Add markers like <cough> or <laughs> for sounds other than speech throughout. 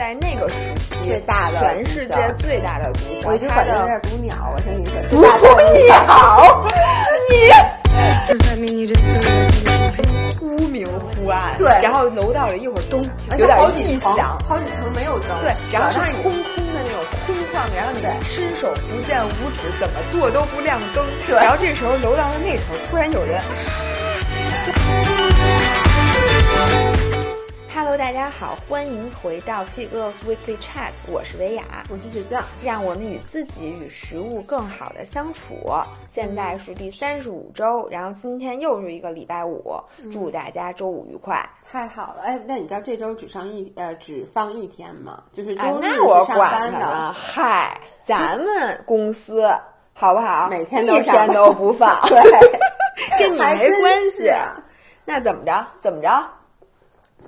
在那个时期最大的全世界最大的毒枭。我一直它的管它是毒鸟，我先跟你说，毒鸟，你?忽明忽暗，对然后楼道里一会儿咚有点异好几层响，，好几层没有灯，对，然后早上是空空的那种空旷，然后你伸手不见五指，怎么跺都不亮灯。对然后这时候楼道的那头突然有人。<laughs> Hello，大家好，欢迎回到 Fit Girls Weekly Chat，我是维雅。我是芷酱，让我们与自己与食物更好的相处。现在是第三十五周，然后今天又是一个礼拜五，祝大家周五愉快。太好了，哎，那你知道这周只上一呃只放一天吗？就是周哎，日那我是上管班的。嗨，咱们公司好不好？<laughs> 每天都一天都不放，<laughs> 对，<laughs> 跟你没关系。那怎么着？怎么着？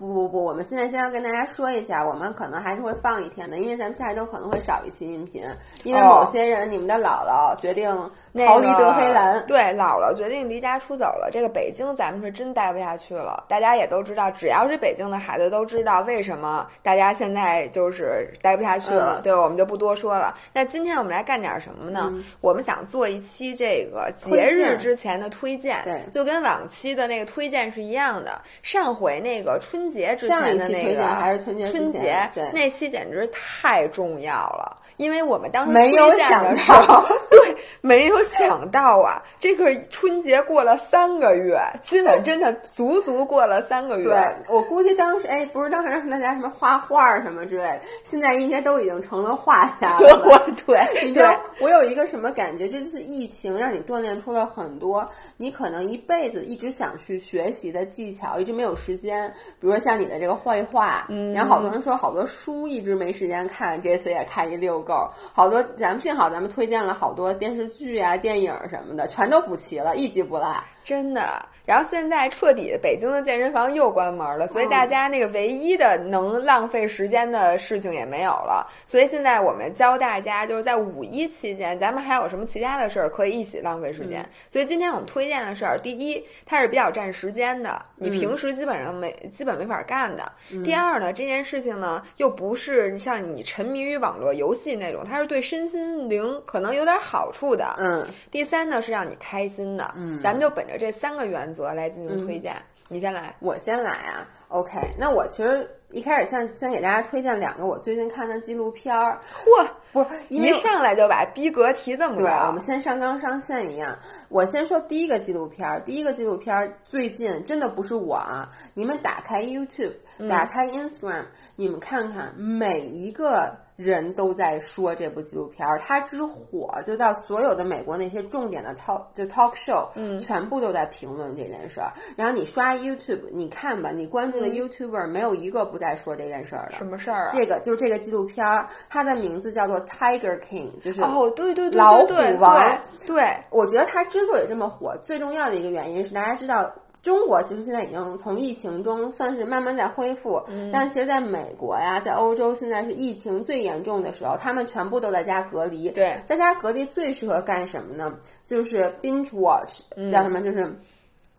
不不不，我们现在先要跟大家说一下，我们可能还是会放一天的，因为咱们下周可能会少一期音频，因为哦。某些人，你们的姥姥决定那逃离德黑兰。对，姥姥决定离家出走了。这个北京咱们是真待不下去了。大家也都知道，只要是北京的孩子都知道为什么大家现在就是待不下去了。嗯对，我们就不多说了。那今天我们来干点什么呢？我们想做一期这个节日之前的推荐，对就跟往期的那个推荐是一样的。上回那个春节之前的那个还是春节春节对那期简直太重要了。因为我们当时没有想到，对，没有想到啊，这个春节过了三个月，今晚真的足足过了三个月。对，我估计当时，哎，不是当时让大家什么画画儿什么之类的，现在应该都已经成了画家了 <laughs> 吧。<laughs> 对对你知道，我有一个什么感觉？这次疫情让你锻炼出了很多你可能一辈子一直想去学习的技巧，一直没有时间。比如说像你的这个绘画，嗯，然后好多人说好多书一直没时间看，这次也看一溜够。好多咱们幸好咱们推荐了好多电视剧啊、电影什么的，全都补齐了，一集不落。真的。然后现在彻底北京的健身房又关门了，所以大家那个唯一的能浪费时间的事情也没有了。所以现在我们教大家，就是在五一期间，咱们还有什么其他的事儿可以一起浪费时间。所以今天我们推荐的事儿，第一，它是比较占时间的，你平时基本上没、基本没法干的。第二呢，这件事情呢又不是像你沉迷于网络游戏那种，它是对身心灵可能有点好处的。嗯，第三呢是让你开心的，嗯，咱们就本着这三个原则来进行推荐。你先来，我先来啊。OK，那我其实一开始先先给大家推荐两个我最近看的纪录片儿，嚯，不是一上来就把逼格提这么对，高，我们先上纲上线一样。我先说第一个纪录片儿，第一个纪录片儿最近真的不是我啊，你们打开 YouTube，打开 Instagram，、你们看看每一个。人都在说这部纪录片儿，它之火就到所有的美国那些重点的 talk 就 talk show，嗯，全部都在评论这件事儿。然后你刷 YouTube，你看吧，你关注的 YouTuber、没有一个不在说这件事儿的。什么事儿啊？这个就是这个纪录片儿，它的名字叫做 Tiger King，就是哦，对对对，老虎王对对，我觉得它之所以这么火，最重要的一个原因是大家知道。中国其实现在已经从疫情中算是慢慢在恢复，但其实在美国呀，在欧洲现在是疫情最严重的时候，他们全部都在家隔离。对在家隔离最适合干什么呢？就是 binge watch，、叫什么？就是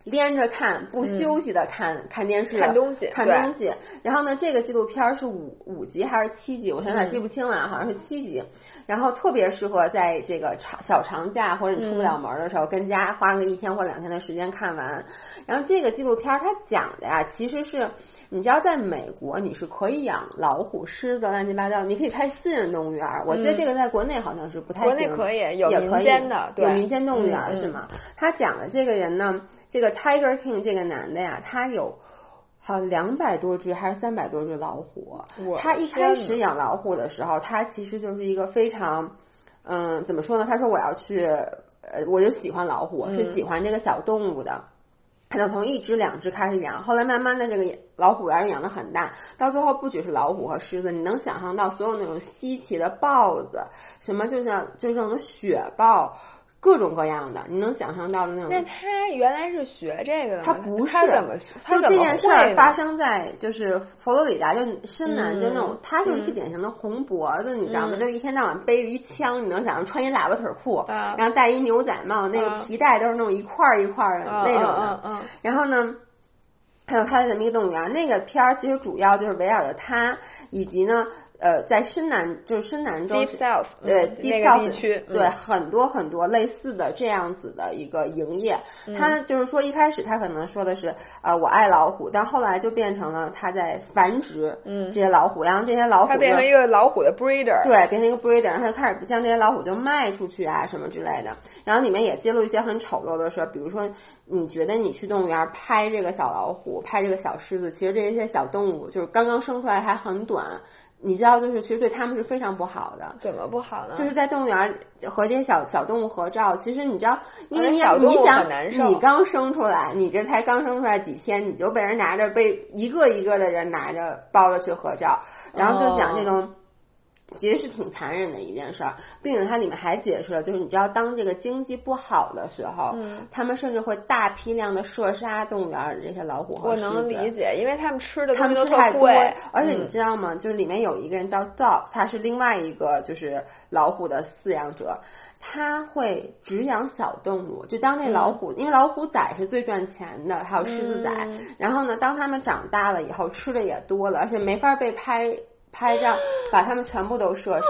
连着看，不休息的看、看电视、看东西看东西。然后呢，这个纪录片儿是五五集还是七集？我现在记不清了，好像是七集。然后特别适合在这个长小长假或者你出不了门的时候，跟家花个一天或两天的时间看完。然后这个纪录片儿它讲的呀，其实是。你知道，在美国你是可以养老虎、狮子、乱七八糟，你可以开私人动物园儿。我记得这个在国内好像是不太国内行，可以有民间的有民间动物园是吗？他讲的这个人呢，这个 Tiger King 这个男的呀，他有好像两百多只还是三百多只老虎。他一开始养老虎的时候，他其实就是一个非常，嗯，怎么说呢？他说我要去，呃，我就喜欢老虎，嗯是喜欢这个小动物的。他就从一只两只开始养，后来慢慢的这个老虎园养的很大，到最后不只是老虎和狮子，你能想象到所有那种稀奇的豹子，什么就像就这种雪豹，各种各样的，你能想象到的那种。那他原来是学这个的？他不是他怎么学？就这件事儿发生在就是佛罗里达，就深南，就那种嗯他就是最典型的红脖子，你知道吗？就一天到晚背着一枪，你能想象穿一喇叭腿裤，啊然后戴一牛仔帽，那个啊皮带都是那种一块儿一块儿的嗯那种嗯的。然后呢，还有他的这么一个动物园。那个片儿其实主要就是围绕着他，以及呢，呃，在深南就是深南州 Deep South，对嗯 Deep 那个 South 地区，嗯对很多很多类似的这样子的一个营业。嗯他就是说一开始他可能说的是呃我爱老虎，但后来就变成了他在繁殖嗯这些老虎，然后这些老虎它变成一个老虎的 breeder，对，变成一个 breeder，然后他就开始将这些老虎就卖出去啊什么之类的。然后里面也揭露一些很丑陋的事儿，比如说你觉得你去动物园拍这个小老虎、拍这个小狮子，其实这些小动物就是刚刚生出来还很短，你知道，就是其实对他们是非常不好的。怎么不好呢？就是在动物园和这些小小动物合照，其实你知道，因为你小动物你想很难受你刚生出来，你这才刚生出来几天，你就被人拿着被一个一个的人拿着抱着去合照，然后就讲这种。其实是挺残忍的一件事儿，并且它里面还解释了，就是你知道，当这个经济不好的时候，嗯他们甚至会大批量的射杀动物园里这些老虎和我狮子。能理解，因为他们吃的他们都吃太贵，，而且你嗯知道吗？就是里面有一个人叫 Dog，他是另外一个就是老虎的饲养者，他会只养小动物，就当那老虎，因为老虎崽是最赚钱的，还有狮子崽。然后呢，当他们长大了以后，吃的也多了，而且没法被拍拍照，把他们全部都射杀。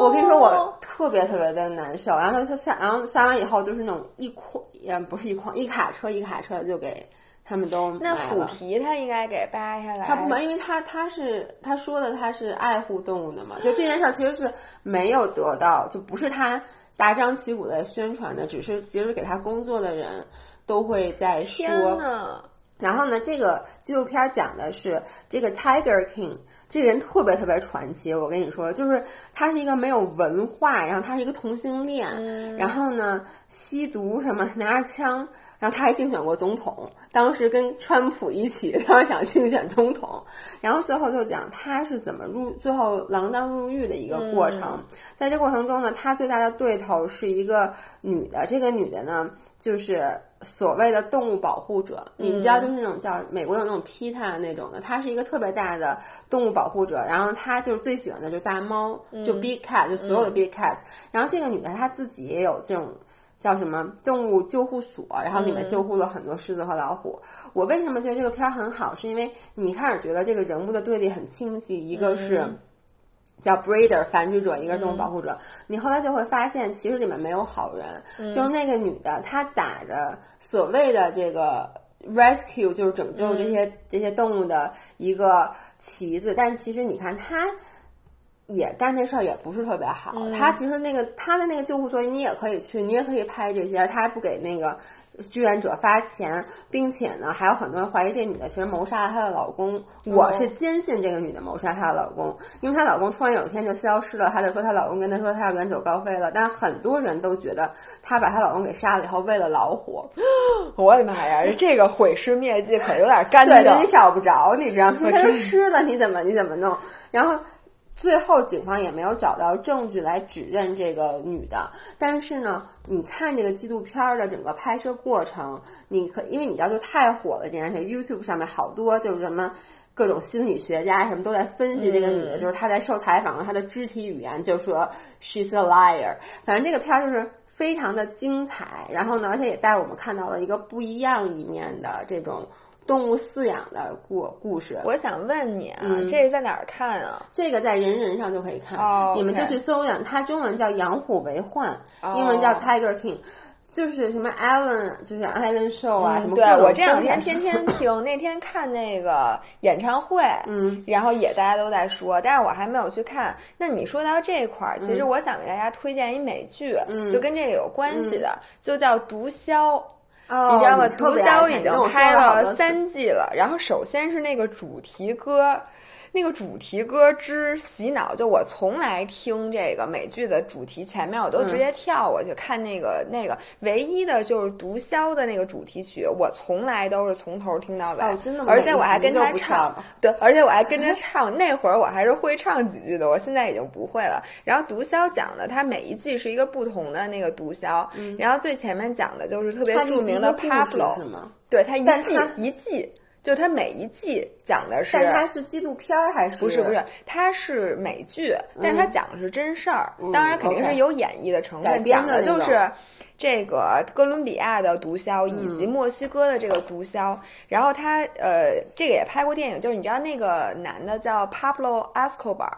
我跟你说，我特别特别的难受。然后他杀，然后杀完以后就是那种一筐，也不是一筐，一卡车一卡车的就给他们都那虎。皮他应该给扒下来。他不买，因为他他是他说的他是爱护动物的嘛，就这件事儿其实是没有得到，就不是他大张旗鼓的宣传的，只是其实给他工作的人都会在说。然后呢，这个纪录片讲的是这个 Tiger King 这个人特别特别传奇。我跟你说，就是他是一个没有文化，然后他是一个同性恋，然后呢吸毒什么，拿着枪，然后他还竞选过总统，当时跟川普一起，<laughs> 他想竞选总统，然后最后就讲他是怎么入，最后锒铛入狱的一个过程。在这过程中呢，他最大的对头是一个女的，这个女的呢就是。所谓的动物保护者，你们知道，就是那种叫美国有那种 PETA 那种的，他是一个特别大的动物保护者，然后他就是最喜欢的就是大猫，就 big cat，就所有的 big cats。然后这个女的她自己也有这种叫什么动物救护所，然后里面救护了很多狮子和老虎。我为什么觉得这个片儿很好，是因为你一开始觉得这个人物的对立很清晰，一个是。叫 breeder 繁殖者，一个是动物保护者。你后来就会发现，其实里面没有好人。就是那个女的，她打着所谓的这个 rescue，就是拯救这些、这些动物的一个旗子，但其实你看她。也干这事儿也不是特别好，她其实那个她的那个救护所你也可以去，你也可以拍这些，她还不给那个志愿者发钱，并且呢，还有很多人怀疑这女的其实谋杀了她的老公。我是坚信这个女的谋杀她的老公，因为她老公突然有一天就消失了，她就说她老公跟她说她要远走高飞了。但很多人都觉得她把她老公给杀了以后，为了老虎，<gasps> 我的妈呀，这个毁尸灭迹可有点干对，净。你找不着，你知道吗？他都吃了，你怎么你怎么弄？然后。最后，警方也没有找到证据来指认这个女的。但是呢，你看这个纪录片的整个拍摄过程，你可因为你知道就太火了，这件事，YouTube 上面好多就是什么各种心理学家什么都在分析这个女的，就是她在受采访，她的肢体语言就说 she's a liar。反正这个片儿就是非常的精彩，然后呢，而且也带我们看到了一个不一样一面的这种。动物饲养的故故事，我想问你啊，嗯。这是在哪儿看啊？这个在人人上就可以看，哦你们就去搜养，它中文叫养虎为患，哦。英文叫 Tiger King，就是什么 Allen，就是 Allen Show 啊，什么嗯对我这两天天天听，<laughs> 那天看那个演唱会，嗯，然后也大家都在说，但是我还没有去看。那你说到这块儿，其实我想给大家推荐一美剧，嗯。就跟这个有关系的，就叫《毒枭》。哦，你知道吗？毒特别爱枭已经拍了三季了。然后首先是那个主题歌，那个主题歌之洗脑，就我从来听这个美剧的主题前面，我都直接跳过去看那个、那个。唯一的就是毒枭的那个主题曲，我从来都是从头听到尾，哦真的吗而且我还跟他每一集都不跳唱，对，而且我还跟着唱。那会儿我还是会唱几句的，我现在已经不会了。然后毒枭讲的，它每一季是一个不同的那个毒枭，然后最前面讲的就是特别著名的 Pablo？对他一季一季就它每一季讲的是，但它是纪录片儿还是不是不是，它是美剧，但它讲的是真事儿，当然肯定是有演绎的成分，讲的就是这个哥伦比亚的毒枭以及墨西哥的这个毒枭。然后他呃，这个也拍过电影，就是你知道那个男的叫 Pablo Escobar。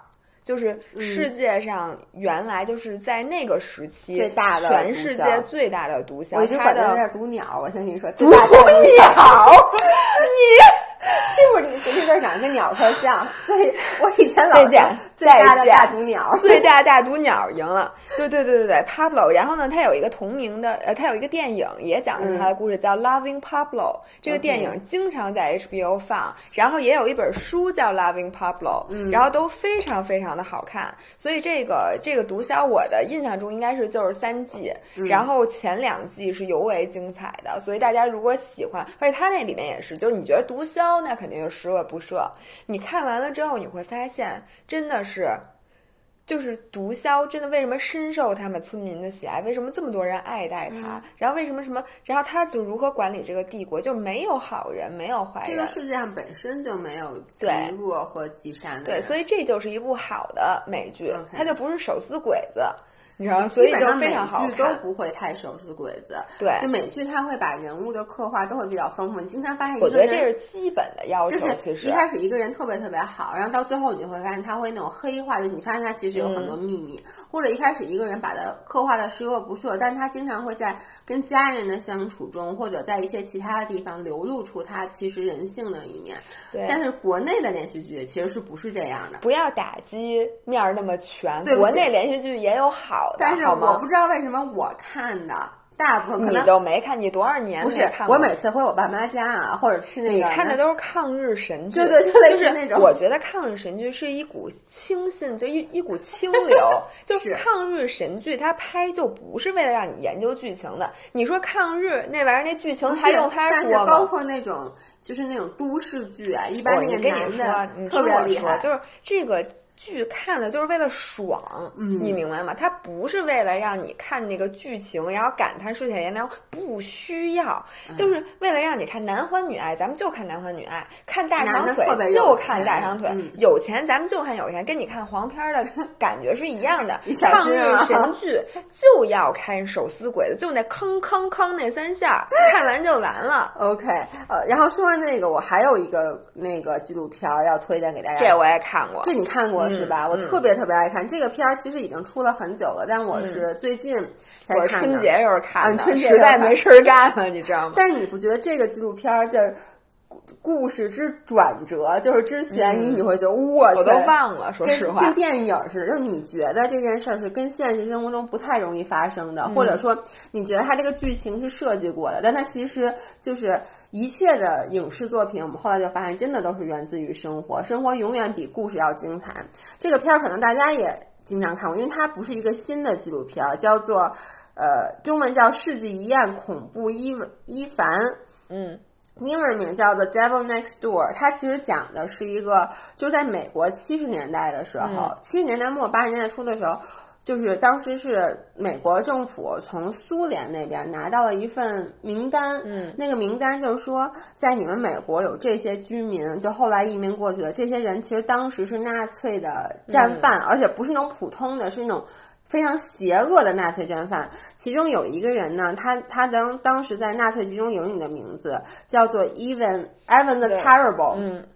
就是世界上原来就是在那个时期最大的全世界最大的毒枭，我一直管它叫毒鸟。我先跟你说，毒鸟，你。<laughs> 是不是你这字长得跟鸟特像？所以 <laughs> 我以前老见最大的大毒鸟，<laughs> 最大大毒鸟赢了。就对对对对，Pablo。然后呢，他有一个同名的，呃，他有一个电影也讲的是他的故事，叫《Loving Pablo》。这个电影经常在 HBO 放，然后也有一本书叫《Loving Pablo》，然后都非常非常的好看。所以这个这个毒枭，我的印象中应该是就是三季，然后前两季是尤为精彩的。所以大家如果喜欢，而且他那里面也是，就是你觉得毒枭那肯定就十恶不赦。你看完了之后，你会发现真的是。就是毒枭真的为什么深受他们村民的喜爱？为什么这么多人爱戴他？然后为什么什么？然后他就如何管理这个帝国？就没有好人，没有坏人。这个世界上本身就没有极恶和极善的。对，所以这就是一部好的美剧，它就不是手撕鬼子。你知道，所以就非常好剧都不会太手撕鬼子。对，就美剧它会把人物的刻画都会比较丰富。你经常发现，我觉得这是基本的要求。就是一开始一个人特别特别好，然后到最后你就会发现他会那种黑化，就你发现他其实有很多秘密。或者一开始一个人把他刻画的十恶不赦，但他经常会在跟家人的相处中，或者在一些其他的地方流露出他其实人性的一面。对。但是国内的连续剧其实是不是这样的？不要打击面那么全。对国内连续剧也有好的，但是我。不知道为什么我看的大部分可能你就没看，你多少年不是？我每次回我爸妈家啊，或者去那个，你看的都是抗日神剧，对对，就类似那种。我觉得抗日神剧是一股清新，就一一股清流。<laughs> 就是抗日神剧，它拍就不是为了让你研究剧情的。你说抗日那玩意儿，那剧情还用他说吗？包括那种就是那种都市剧啊，一般那个男的特别厉害，就是这个。剧看的就是为了爽，你明白吗？它不是为了让你看那个剧情，然后感叹世态炎凉，不需要，就是为了让你看男欢女爱，咱们就看男欢女爱，看大长腿就看大长腿，有钱咱们就看有钱，跟你看黄片的 <laughs> 感觉是一样的。抗日神剧 <laughs> 就要看手撕鬼子，就那吭吭吭那三下，<laughs> 看完就完了。OK，呃，然后说完那个，我还有一个那个纪录片要推荐给大家，这我也看过，这你看过。是吧？我特别特别爱看这个片儿，其实已经出了很久了，但我是最近才看的。春节时候看的，实在没事儿干了，你知道吗？但是你不觉得这个纪录片儿的故事之转折，就是之悬疑，你会觉得我我都忘了，说实话，跟电影似的。就你觉得这件事儿是跟现实生活中不太容易发生的，或者说你觉得它这个剧情是设计过的，但它其实就是。一切的影视作品，我们后来就发现，真的都是源自于生活。生活永远比故事要精彩。这个片儿可能大家也经常看过，因为它不是一个新的纪录片，叫做呃，中文叫《世纪一案：恐怖伊伊凡》，嗯，英文名叫做《Devil Next Door》。它其实讲的是一个，就在美国七十年代的时候，七十年代末八十年代初的时候。就是当时是美国政府从苏联那边拿到了一份名单，嗯，那个名单就是说，在你们美国有这些居民，就后来移民过去的这些人，其实当时是纳粹的战犯，而且不是那种普通的，是那种非常邪恶的纳粹战犯。其中有一个人呢，他他当当时在纳粹集中营里的名字叫做 Even Evan the Terrible，嗯，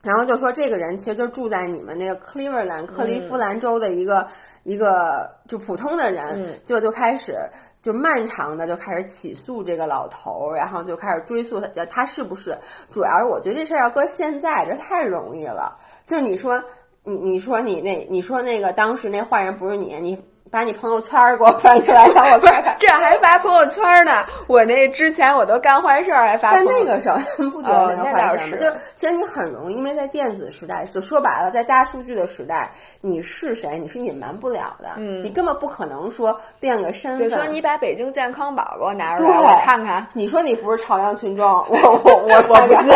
然后就说这个人其实就住在你们那个克利夫兰克利夫兰州的一个。一个就普通的人，就就开始就漫长的就开始起诉这个老头，然后就开始追溯他，他是不是？主要是我觉得这事儿要搁现在，这太容易了。就是你说，你你说你那，你说那个当时那坏人不是你，你。把你朋友圈给我翻出来，让我看看。这还发朋友圈呢？我那之前我都干坏事儿，还发。但那个时候不觉得那坏事儿就是其实你很容易，因为在电子时代，就说白了，在大数据的时代，你是谁，你是隐瞒不了的。嗯，你根本不可能说变个身份。就说你把北京健康宝给我拿出来，我看看。你说你不是朝阳群众，我我我 <laughs> 我不信。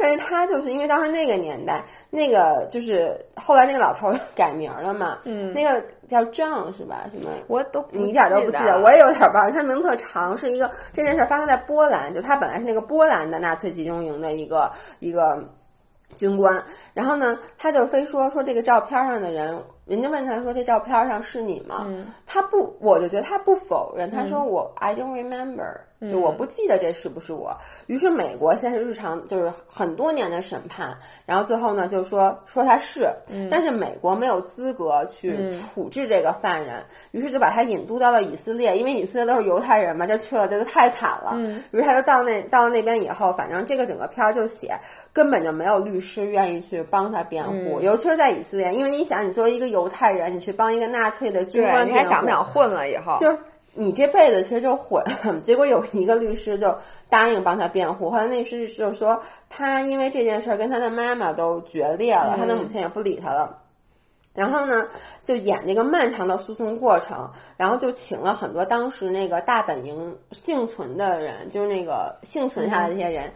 但是他就是因为当时那个年代，那个就是后来那个老头儿 <laughs> 改名了嘛，嗯，那个叫 John 是吧？什么？我都你一点都不记得，我也有点忘了。他名字特长，是一个这件事发生在波兰，就他本来是那个波兰的纳粹集中营的一个一个军官，然后呢，他就非说说这个照片上的人，人家问他说这照片上是你吗？他不，我就觉得他不否认，他说我 I don't remember。就我不记得这是不是我，于是美国先是日常就是很多年的审判，然后最后呢就说说他是，但是美国没有资格去处置这个犯人，于是就把他引渡到了以色列，因为以色列都是犹太人嘛，这去了这就太惨了，于是他就到那到那边以后，反正这个整个片儿就写根本就没有律师愿意去帮他辩护，尤其是在以色列，因为你想你作为一个犹太人，你去帮一个纳粹的军官你还想不想混了以后？就是。你这辈子其实就毁了，结果有一个律师就答应帮他辩护，后来那律师就说他因为这件事儿跟他的妈妈都决裂了，他的母亲也不理他了。然后呢，就演这个漫长的诉讼过程，然后就请了很多当时那个大本营幸存的人，就是那个幸存下来的这些人。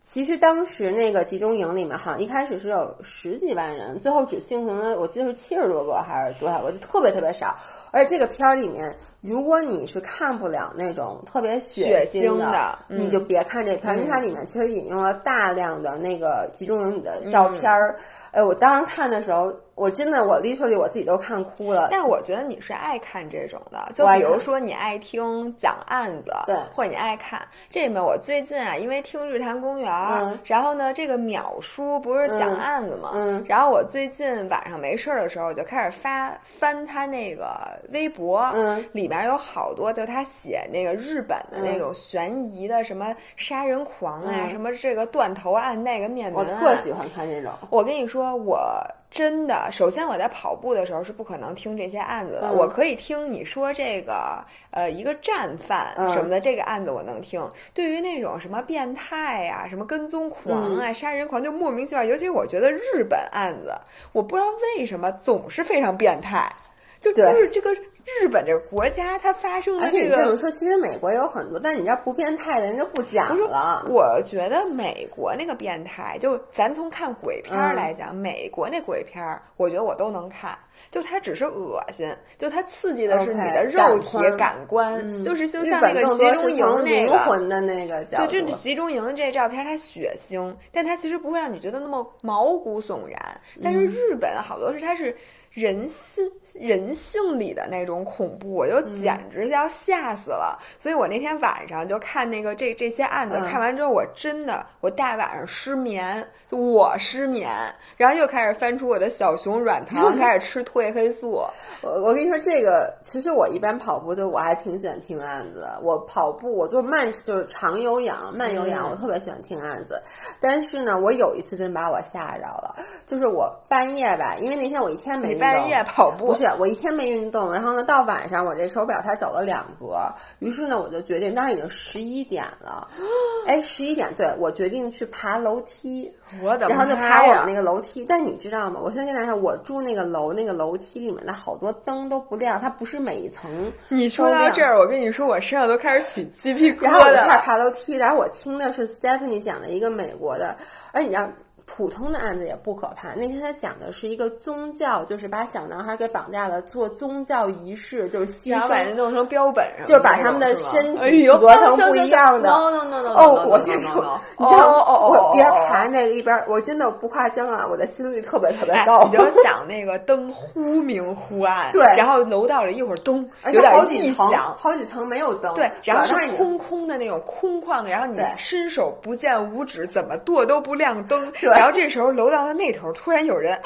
其实当时那个集中营里面，好像一开始是有十几万人，最后只幸存了，我记得是七十多个还是多少个，就特别特别少。而且这个片儿里面，如果你是看不了那种特别血腥的，你就别看这片儿，因为它里面其实引用了大量的那个集中营里的照片儿。哎，我当时看的时候。我真的，我 literally 我自己都看哭了。但我觉得你是爱看这种的，就比如说你爱听讲案子，对，或者你爱看这里面。我最近啊，因为听日坛公园，然后呢，这个秒叔不是讲案子嘛，嗯，然后我最近晚上没事儿的时候，我就开始发翻他那个微博，嗯，里面有好多就他写那个日本的那种悬疑的什么杀人狂啊，什么这个断头案那个面门，我特喜欢看这种。我跟你说，我。真的，首先我在跑步的时候是不可能听这些案子的。我可以听你说这个，呃，一个战犯什么的，这个案子我能听。对于那种什么变态呀、什么跟踪狂啊、杀人狂，就莫名其妙。尤其是我觉得日本案子，我不知道为什么总是非常变态，就就是这个。日本这个国家，它发生的这个，这么说，其实美国有很多，但你知道不变态的人就不讲了。我觉得美国那个变态，就咱从看鬼片来讲，美国那鬼片，我觉得我都能看。就它只是恶心，就它刺激的是你的肉体感官，就是就像那个集中营那个魂的那个，就这集中营这照片，它血腥，但它其实不会让你觉得那么毛骨悚然。但是日本好多是它是。人性人性里的那种恐怖，我就简直要吓死了。所以我那天晚上就看那个这这些案子，看完之后我真的我大晚上失眠，就我失眠，然后又开始翻出我的小熊软糖，<laughs> 开始吃褪黑素。我我跟你说，这个其实我一般跑步就我还挺喜欢听案子。我跑步我做慢就是长有氧慢有氧，我特别喜欢听案子。但是呢，我有一次真把我吓着了，就是我半夜吧，因为那天我一天没。半夜跑步不是我一天没运动，然后呢，到晚上我这手表才走了两格，于是呢，我就决定，当时已经十一点了，<gasps> 哎，十一点，对我决定去爬楼梯，我的然后就爬我们那个楼梯，但你知道吗？我先跟大家说，我住那个楼，那个楼梯里面的好多灯都不亮，它不是每一层。你说到这儿，我跟你说，我身上都开始起鸡皮疙瘩。然后我开始爬楼梯，然后我听的是 Stephanie 讲的一个美国的，而你知道。普通的案子也不可怕。那天他讲的是一个宗教，就是把小男孩给绑架了，做宗教仪式，就是牺牲，把人弄成标本，就把他们的身体合成不一样的。no no no no 哦，我先说，你看，我边爬那个一边，我真的不夸张啊，我的心率特别特别高。你就想那个灯忽明忽暗，对，然后楼道里一会儿咚，有点异响，好几层没有灯，对，然后是空空的那种空旷的，然后你伸手不见五指，怎么跺都不亮灯。然后这时候楼道的那头突然有人啊，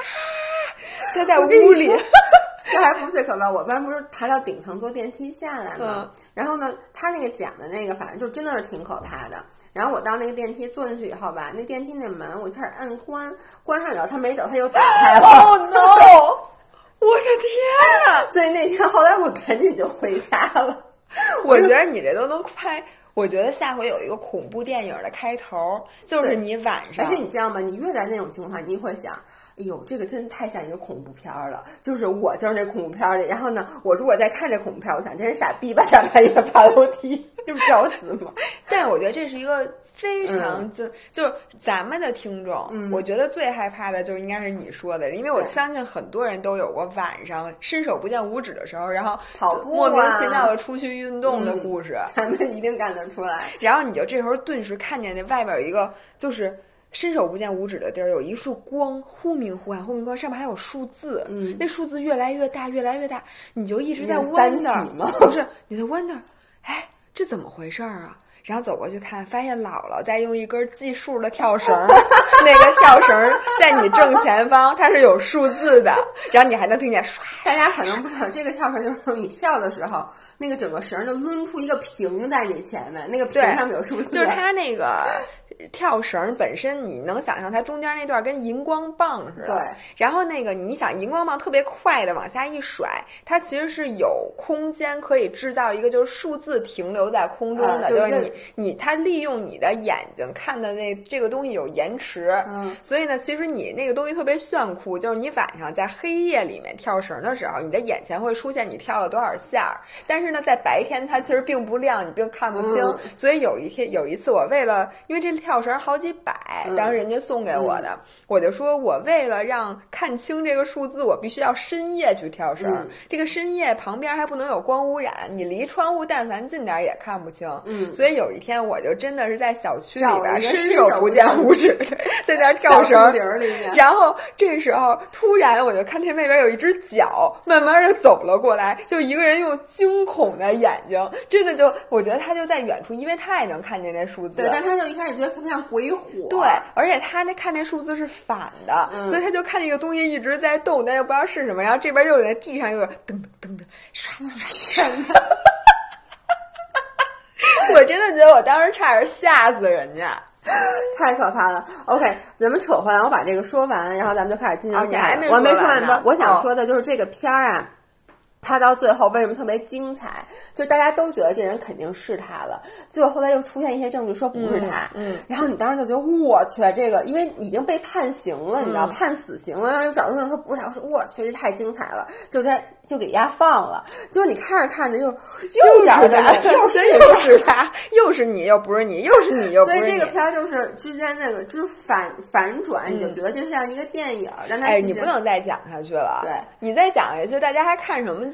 他在屋里，<laughs> 这还不是最可怕。我班不是爬到顶层坐电梯下来吗？然后呢，他那个讲的那个，反正就真的是挺可怕的。然后我到那个电梯坐进去以后吧，那电梯那门我一开始按关，关上以后他没走，他又打开了。<laughs> Oh <laughs> no！我的天啊！所以那天后来我赶紧就回家了。我觉得你这都能拍。我觉得下回有一个恐怖电影的开头，就是你晚上，而且你知道吗？你越在那种情况下，你会想，哎呦，这个真的太像一个恐怖片了。就是我就是那恐怖片里，然后呢，我如果在看这恐怖片，我想，这是傻逼吧？想看一个爬楼梯，<laughs> 这不找死吗？<laughs> 但我觉得这是一个。非常精，就是咱们的听众，嗯我觉得最害怕的就应该是你说的，因为我相信很多人都有过晚上伸手不见五指的时候，然后跑步啊莫名其妙的出去运动的故事，<laughs> 咱们一定干得出来。<laughs> 然后你就这时候顿时看见那外边有一个就是。伸手不见五指的地儿有一束光，忽明忽暗，忽明忽暗，上面还有数字，嗯那数字越来越大，越来越大，你就一直在 wonder，不是你在 wonder，哎，这怎么回事儿啊？然后走过去看，发现姥姥在用一根计数的跳绳儿，<laughs> 那个跳绳儿在你正前方，它是有数字的，然后你还能听见唰，大家可能不知道，这个跳绳就是你跳的时候，那个整个绳就抡出一个屏在你前面，那个屏上面有数字。就是它那个跳绳儿本身，你能想象它中间那段跟荧光棒似的。对。然后那个你想荧光棒特别快的往下一甩，它其实是有空间可以制造一个就是数字停留在空中的，啊就是你你它利用你的眼睛看的那这个东西有延迟。嗯。所以呢，其实你那个东西特别炫酷，就是你晚上在黑夜里面跳绳的时候，你的眼前会出现你跳了多少下，但是呢，在白天它其实并不亮，你并看不清。嗯所以有一天有一次，我为了因为这跳绳好几百，嗯当时人家送给我的，我就说我为了让看清这个数字，我必须要深夜去跳绳。嗯这个深夜旁边还不能有光污染，你离窗户但凡近点儿也看不清。嗯所以有一天我就真的是在小区里边伸伸手不见见五指，在那儿跳绳然后这时候突然我就看这外边有一只脚慢慢的走了过来，就一个人用惊恐的眼睛，真的就我觉得他就在远处，因为他也能看见那数字。对，但他就一开始觉得特别像鬼火。对，而且他那看那数字是反的，嗯所以他就看那个东西一直在动，但又不知道是什么。然后这边又在地上又有噔噔噔噔刷刷刷。<laughs> 我真的觉得我当时差点吓死人家。<laughs> 太可怕了。OK，咱们扯回来，我把这个说完，然后咱们就开始进行下一个。哦你还没我没说完呢？我想哦说的就是这个片儿啊。他到最后为什么特别精彩？就大家都觉得这人肯定是他了，结果后来又出现一些证据说不是他，嗯嗯然后你当时就觉得我去，这个因为已经被判刑了，你知道、嗯判死刑了，然后又找出证说不是他，我说我去，这太精彩了，就在就给丫放了，结果你看着看着就又找着他，他，又是又是他，又是你，又不是你，又是你，又不是你。所以这个片儿就是之间那个之反反转，你就觉得就像一个电影，但它哎，你不能再讲下去了。对，你再讲下去，大家还看什么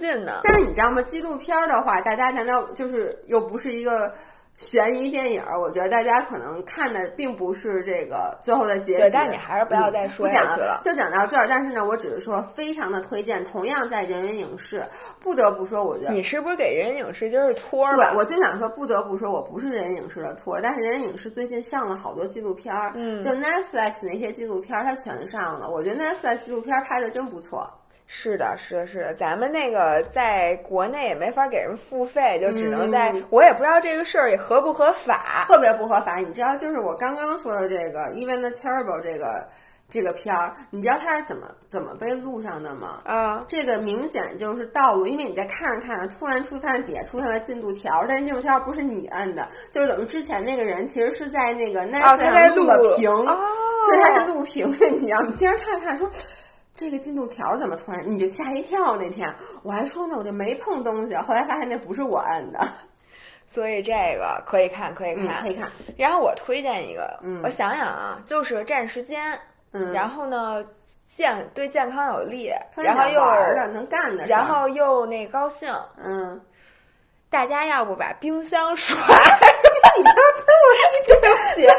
但是你知道吗？纪录片儿的话，大家难道就是又不是一个悬疑电影儿？我觉得大家可能看的并不是这个最后的结局。对但你还是不要再嗯说不讲下去了就讲到这儿。但是呢，我只是说非常的推荐，同样在人人影视，不得不说，我觉得你是不是给人人影视就是托儿对，我就想说，不得不说，我不是人人影视的托，但是人人影视最近上了好多纪录片儿，嗯就 Netflix 那些纪录片儿它全上了，我觉得 Netflix 纪录片儿拍的真不错。是的，是的，是的，咱们那个在国内也没法给人付费，就只能在，嗯我也不知道这个事儿也合不合法。特别不合法。你知道，就是我刚刚说的这个《Even the Terrible》这个这个片儿，你知道它是怎么怎么被录上的吗？啊，这个明显就是道路，因为你在看着看着，突然出现底下出现了进度条，但进度条不是你摁的，就是等于之前那个人其实是在那个他在上录了屏，哦其实他是录屏的，你知道吗？你经常看着看说。这个进度条怎么突然你就吓一跳？那天我还说呢，我这没碰东西，后来发现那不是我摁的。<laughs> 所以这个可以看，可以嗯，看。可以看。然后我推荐一个，嗯我想想啊，就是占时间，嗯，然后呢健对健康有利，然后又玩儿的能干的，然后又那高兴。嗯，大家要不把冰箱刷？<laughs> 你他 <laughs> 对不起，不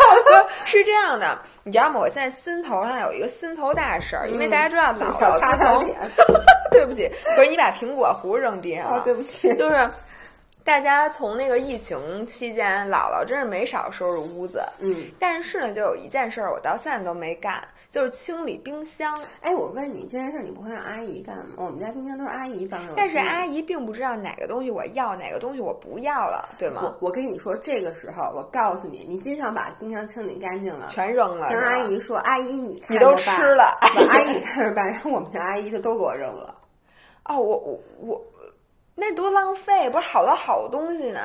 是这样的，你知道吗？我现在心头上有一个心头大事儿，因为大家知道姥姥从擦脸。<laughs> 对不起，不是你把苹果核扔地上了，哦，对不起。就是大家从那个疫情期间，姥姥真是没少收拾屋子。嗯，但是呢，就有一件事儿我到现在都没干，就是清理冰箱。哎，我问你这件事儿，你不会让阿姨干吗？我们家冰箱都是阿姨帮着。但是阿姨并不知道哪个东西我要，哪个东西我不要了，对吗？我我跟你说，这个时候我告诉你，你真想把冰箱清理干净了，全扔了，跟阿姨说，阿姨你看你都吃了把阿姨你看着办，然后我们家阿姨就都给我扔了。哦，我我我，那多浪费，不是好多好东西呢。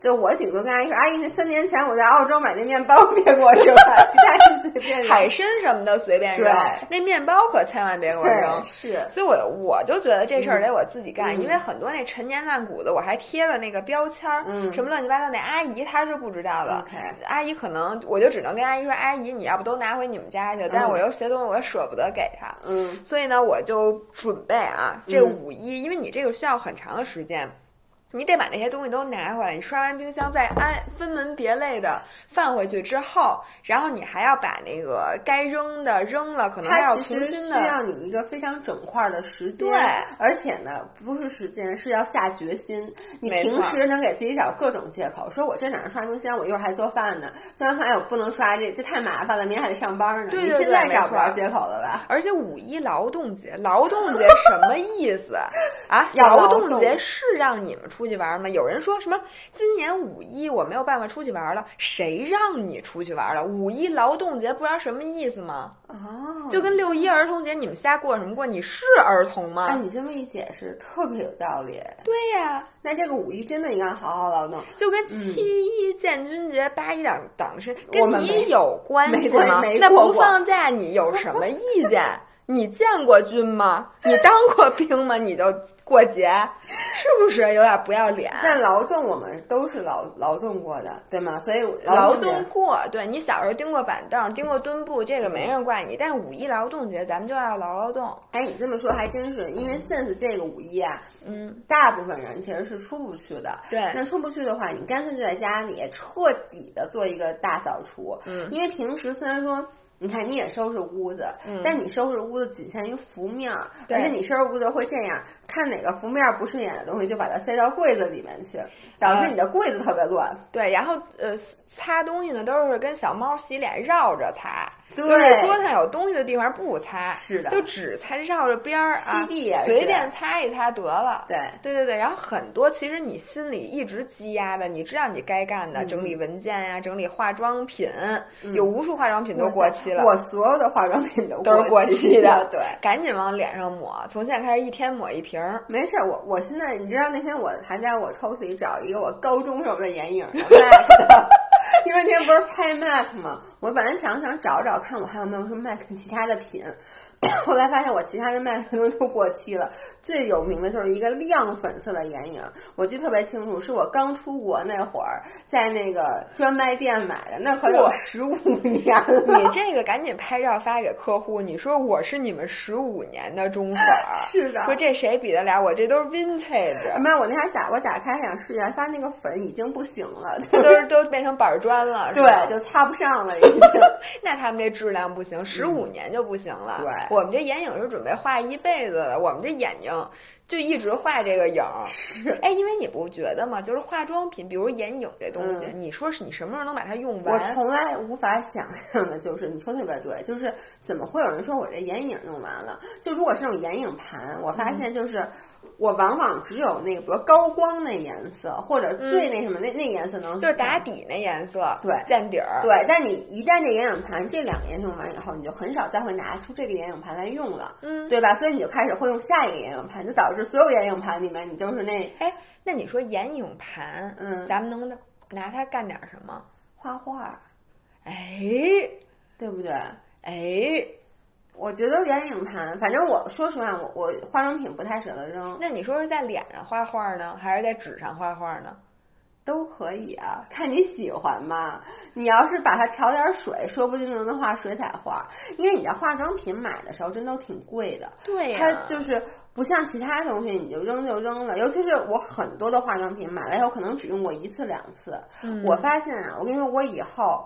就我顶多跟阿姨说，阿姨那三年前我在澳洲买那面包别给我扔了，<laughs> 其他人随便扔。海参什么的随便扔对，那面包可千万别给我扔。是，所以我我就觉得这事儿得我自己干，因为很多那陈年烂谷子我还贴了那个标签儿，嗯。什么乱七八糟，那阿姨她是不知道的。阿姨可能我就只能跟阿姨说，阿姨你要不都拿回你们家去，但是我又些东西我舍不得给她，嗯。所以呢我就准备啊，这五一，因为你这个需要很长的时间。你得把那些东西都拿回来，你刷完冰箱再安分门别类的放回去之后，然后你还要把那个该扔的扔了，可能还要重新的。需要你一个非常整块儿的时间，对而且呢，不是时间，是要下决心。你平时能给自己找各种借口，说我这哪儿刷冰箱，我一会儿还做饭呢，做完饭哎我不能刷这，这太麻烦了，明天还得上班呢。对对对你现在找不着借口了吧？而且五一劳动节，劳动节什么意思啊？<laughs> 劳动节是让你们出去玩吗？有人说什么今年五一我没有办法出去玩了，谁让你出去玩了？五一劳动节不知道什么意思吗？哦，就跟六一儿童节你们瞎过什么过？你是儿童吗？哎，你这么一解释，特别有道理。对呀、那这个五一真的应该好好劳动。就跟七一建军节、八一党党的事跟你有关系吗？那不放假你有什么意见？你见过军吗？你当过兵吗？你就过节，是不是有点不要脸？但劳动我们都是劳劳动过的，对吗？所以劳动过，对你小时候钉过板凳、钉过墩布，这个没人怪你。但是五一劳动节，咱们就要劳劳动。哎，你这么说还真是，因为 since 这个五一啊，嗯，大部分人其实是出不去的。对那出不去的话，你干脆就在家里彻底的做一个大扫除。嗯因为平时虽然说。你看，你也收拾屋子，但你收拾屋子仅限于浮面而且你收拾屋子会这样，看哪个浮面儿不顺眼的东西，就把它塞到柜子里面去，导致啊你的柜子特别乱。对，然后呃，擦东西呢都是跟小猫洗脸绕着擦，对就是桌子上有东西的地方不擦，是的就只擦绕着边儿啊吸地随便擦一擦得了。对对对对，然后很多其实你心里一直积压的，你知道你该干的，整理文件呀、整理化妆品，有无数化妆品都过期了。我所有的化妆品都都是过期期的，对。赶紧往脸上抹。从现在开始，一天抹一瓶儿。没事儿，我我现在你知道那天我还在我抽屉里找一个我高中时候的眼影 <laughs> 因为那天不是拍 MAC 嘛，我本来想想找找看我还有没有什么 MAC 其他的品，后来发现我其他的 MAC 东西都过期了。最有名的就是一个亮粉色的眼影，我记得特别清楚，是我刚出国那会儿在那个专卖店买的，那可有哇十五年了。你这个赶紧拍照发给客户，你说我是你们十五年的忠粉儿，<laughs> 是的说这谁比得了我？这都是 vintage，没有，我那天打我打开想试一下，发现那个粉已经不行了，<laughs> 这都是都变成板砖了，对，就擦不上了已经。<laughs> 那他们这质量不行，十五年就不行了。对我们这眼影是准备画一辈子的，我们这眼睛就一直画这个影儿。是，哎，因为你不觉得吗？就是化妆品，比如眼影这东西，嗯你说是你什么时候能把它用完我？从来无法想象的就是，你说特别对，就是怎么会有人说我这眼影用完了？就如果是那种眼影盘，我发现就是。我往往只有那个，比如高光那颜色，或者最那什么、那那颜色能就是打底那颜色，对见底儿，对，但你一旦这眼影盘这两个颜色用完以后，你就很少再会拿出这个眼影盘来用了，嗯对吧？所以你就开始会用下一个眼影盘，就导致所有眼影盘里面你就是那哎，那你说眼影盘，嗯咱们能拿它干点什么？画画，哎对不对？哎，我觉得眼影盘，反正我说实话，我我化妆品不太舍得扔，那你说是在脸上画画呢，还是在纸上画画呢？都可以啊，看你喜欢嘛。你要是把它调点水，说不定就能画水彩画。因为你在化妆品买的时候真都挺贵的，对呀、它就是不像其他东西，你就扔就扔了。尤其是我很多的化妆品买了以后，可能只用过一次两次。我发现啊，我跟你说，我以后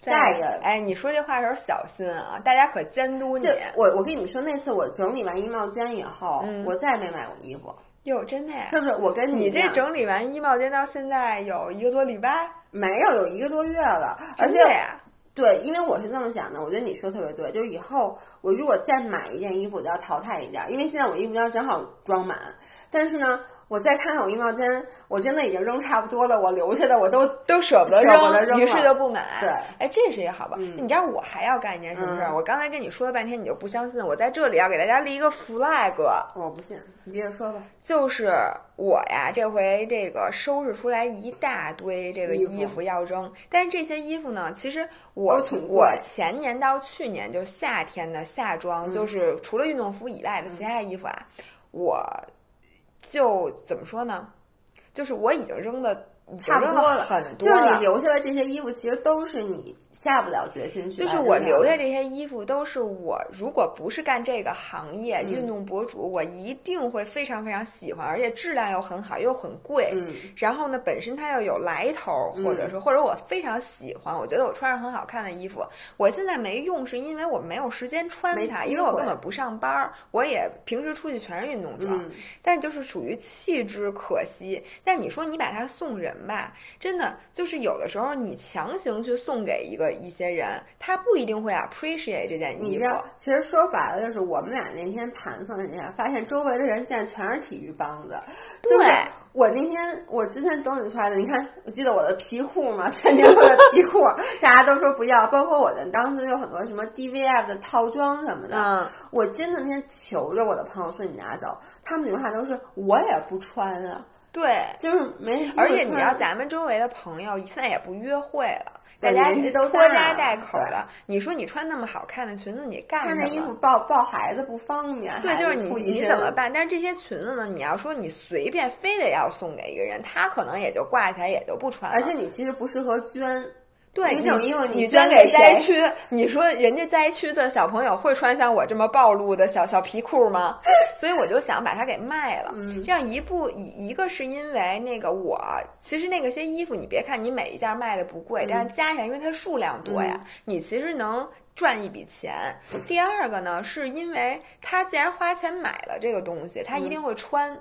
再也哎，你说这话的时候小心啊，大家可监督你这。我我跟你们说，那次我整理完衣帽间以后，我再也没买过衣服。哟，真的呀？就是我跟你这整理完衣帽间到现在有一个多礼拜，没有有一个多月了，而且？对，因为我是这么想的，我觉得你说特别对，就是以后我如果再买一件衣服，我就要淘汰一件，因为现在我衣服要正好装满，但是呢，我再看看我衣帽间，我真的已经扔差不多了，我留下的我都都舍不得扔于是就不买。对哎，这是一个好吧。嗯你知道我还要干一件什么事儿？嗯我刚才跟你说了半天，你就不相信。我在这里要给大家立一个 flag，我不信，你接着说吧。就是我呀，这回这个收拾出来一大堆这个衣服要扔，但是这些衣服呢，其实我我前年到去年就夏天的夏装，嗯就是除了运动服以外的其他衣服啊，我就怎么说呢？就是我已经扔的差不多了。很多就是你留下的这些衣服，其实都是你下不了决心去就是我留下这些衣服，都是我如果不是干这个行业，嗯。运动博主，我一定会非常非常喜欢，而且质量又很好，又很贵。嗯。然后呢，本身它又有来头，或者说，或者我非常喜欢，我觉得我穿上很好看的衣服，我现在没用，是因为我没有时间穿它，因为我根本不上班儿，我也平时出去全是运动装，嗯。但就是属于弃之可惜。但你说你把它送人吧，真的就是有的时候你强行去送给一个一些人，他不一定会 appreciate 这件衣服你知。道，其实说白了就是我们俩那天盘算了一下，发现周围的人现在全是体育帮子。就是对我那天我之前整理出来的，你看，我记得我的皮裤嘛，三年后的皮裤，大家都说不要，包括我的当时有很多什么 DVF 的套装什么的，嗯，我真的那天求着我的朋友说你拿走，他们留下都是我也不穿啊，对，就是没而且你知道，咱们周围的朋友现在也不约会了。大家都拖家带口对的，你说你穿那么好看的裙子，你干什么？穿着衣服抱抱孩子不方便，对，就是你你怎么办？但是这些裙子呢，你要说你随便非得要送给一个人，他可能也就挂起来也就不穿了。而且你其实不适合捐，对你这种衣服你捐捐给灾？区，你说人家灾区的小朋友会穿像我这么暴露的小小皮裤吗？<laughs> 所以我就想把它给卖了。嗯这样一步一一个是因为那个我其实那个些衣服，你别看你每一件卖的不贵，但是加起来因为它数量多呀，你其实能。赚一笔钱。第二个呢，是因为他既然花钱买了这个东西，他一定会穿，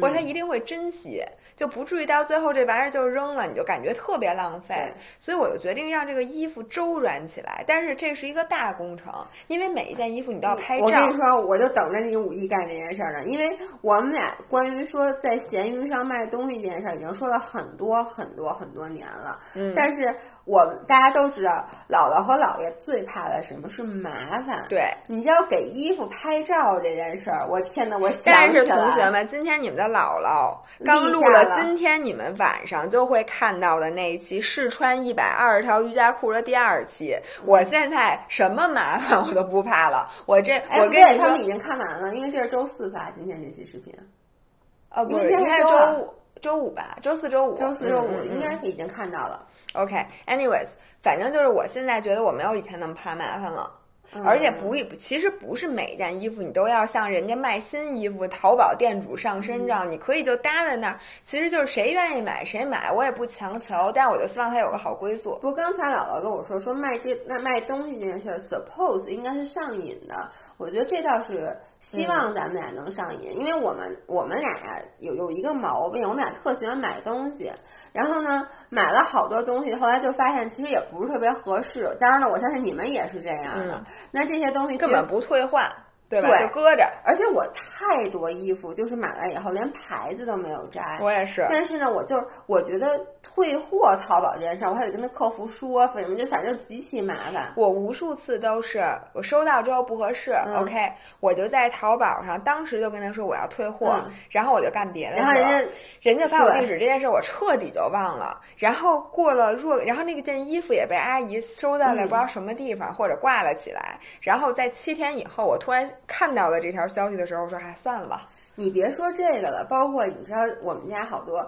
或者他一定会珍惜，就不至于到最后这玩意儿就扔了，你就感觉特别浪费对。所以我就决定让这个衣服周转起来，但是这是一个大工程，因为每一件衣服你都要拍照我跟你。说，我就等着你五一干这件事儿呢，因为我们俩关于说在闲鱼上卖东西这件事儿，已经说了很多很多很多年了。嗯但是我们大家都知道，姥姥和姥爷最怕的什么？是麻烦。，对，你知道给衣服拍照这件事儿，我天呐，我想但是同学们，今天你们的姥姥刚录了今天你们晚上就会看到的那一期试穿一百二十条瑜伽裤的第二期。我现在什么麻烦我都不怕了，我这哎，我不对，跟你说他们已，经看完了，因为这是周四发今天这期视频，哦不是，应该是周五周五吧，周四周五，周四周五应该是已经看到了。OK，anyways，、反正就是我现在觉得我没有以前那么怕麻烦了。而且不，其实不是每一件衣服你都要像人家卖新衣服淘宝店主上身照，你可以就搭在那儿。其实就是谁愿意买谁买，我也不强求，但我就希望它有个好归宿。不过刚才姥姥跟我说，说卖这那卖东西这件事儿，suppose 应该是上瘾的。我觉得这倒是希望咱们俩能上瘾，因为我们我们俩呀有有一个毛病，我们俩特喜欢买东西，然后呢买了好多东西，后来就发现其实也不是特别合适。当然了，我相信你们也是这样的。嗯那这些东西根本不退换，对吧？对就搁着。而且我太多衣服，就是买了以后连牌子都没有摘。我也是，但是呢，我就是我觉得退货淘宝这件事儿，我还得跟他客服说，反正就反正极其麻烦。我无数次都是我收到之后不合适、嗯 o k 我就在淘宝上当时就跟他说我要退货，嗯然后我就干别的事儿。然后人家人家发我地址这件事，我彻底就忘了。然后过了若，然后那个件衣服也被阿姨收到了嗯不知道什么地方，或者挂了起来。然后在七天以后，我突然看到了这条消息的时候，我说：“哎，算了吧。你别说这个了，包括你知道我们家好多。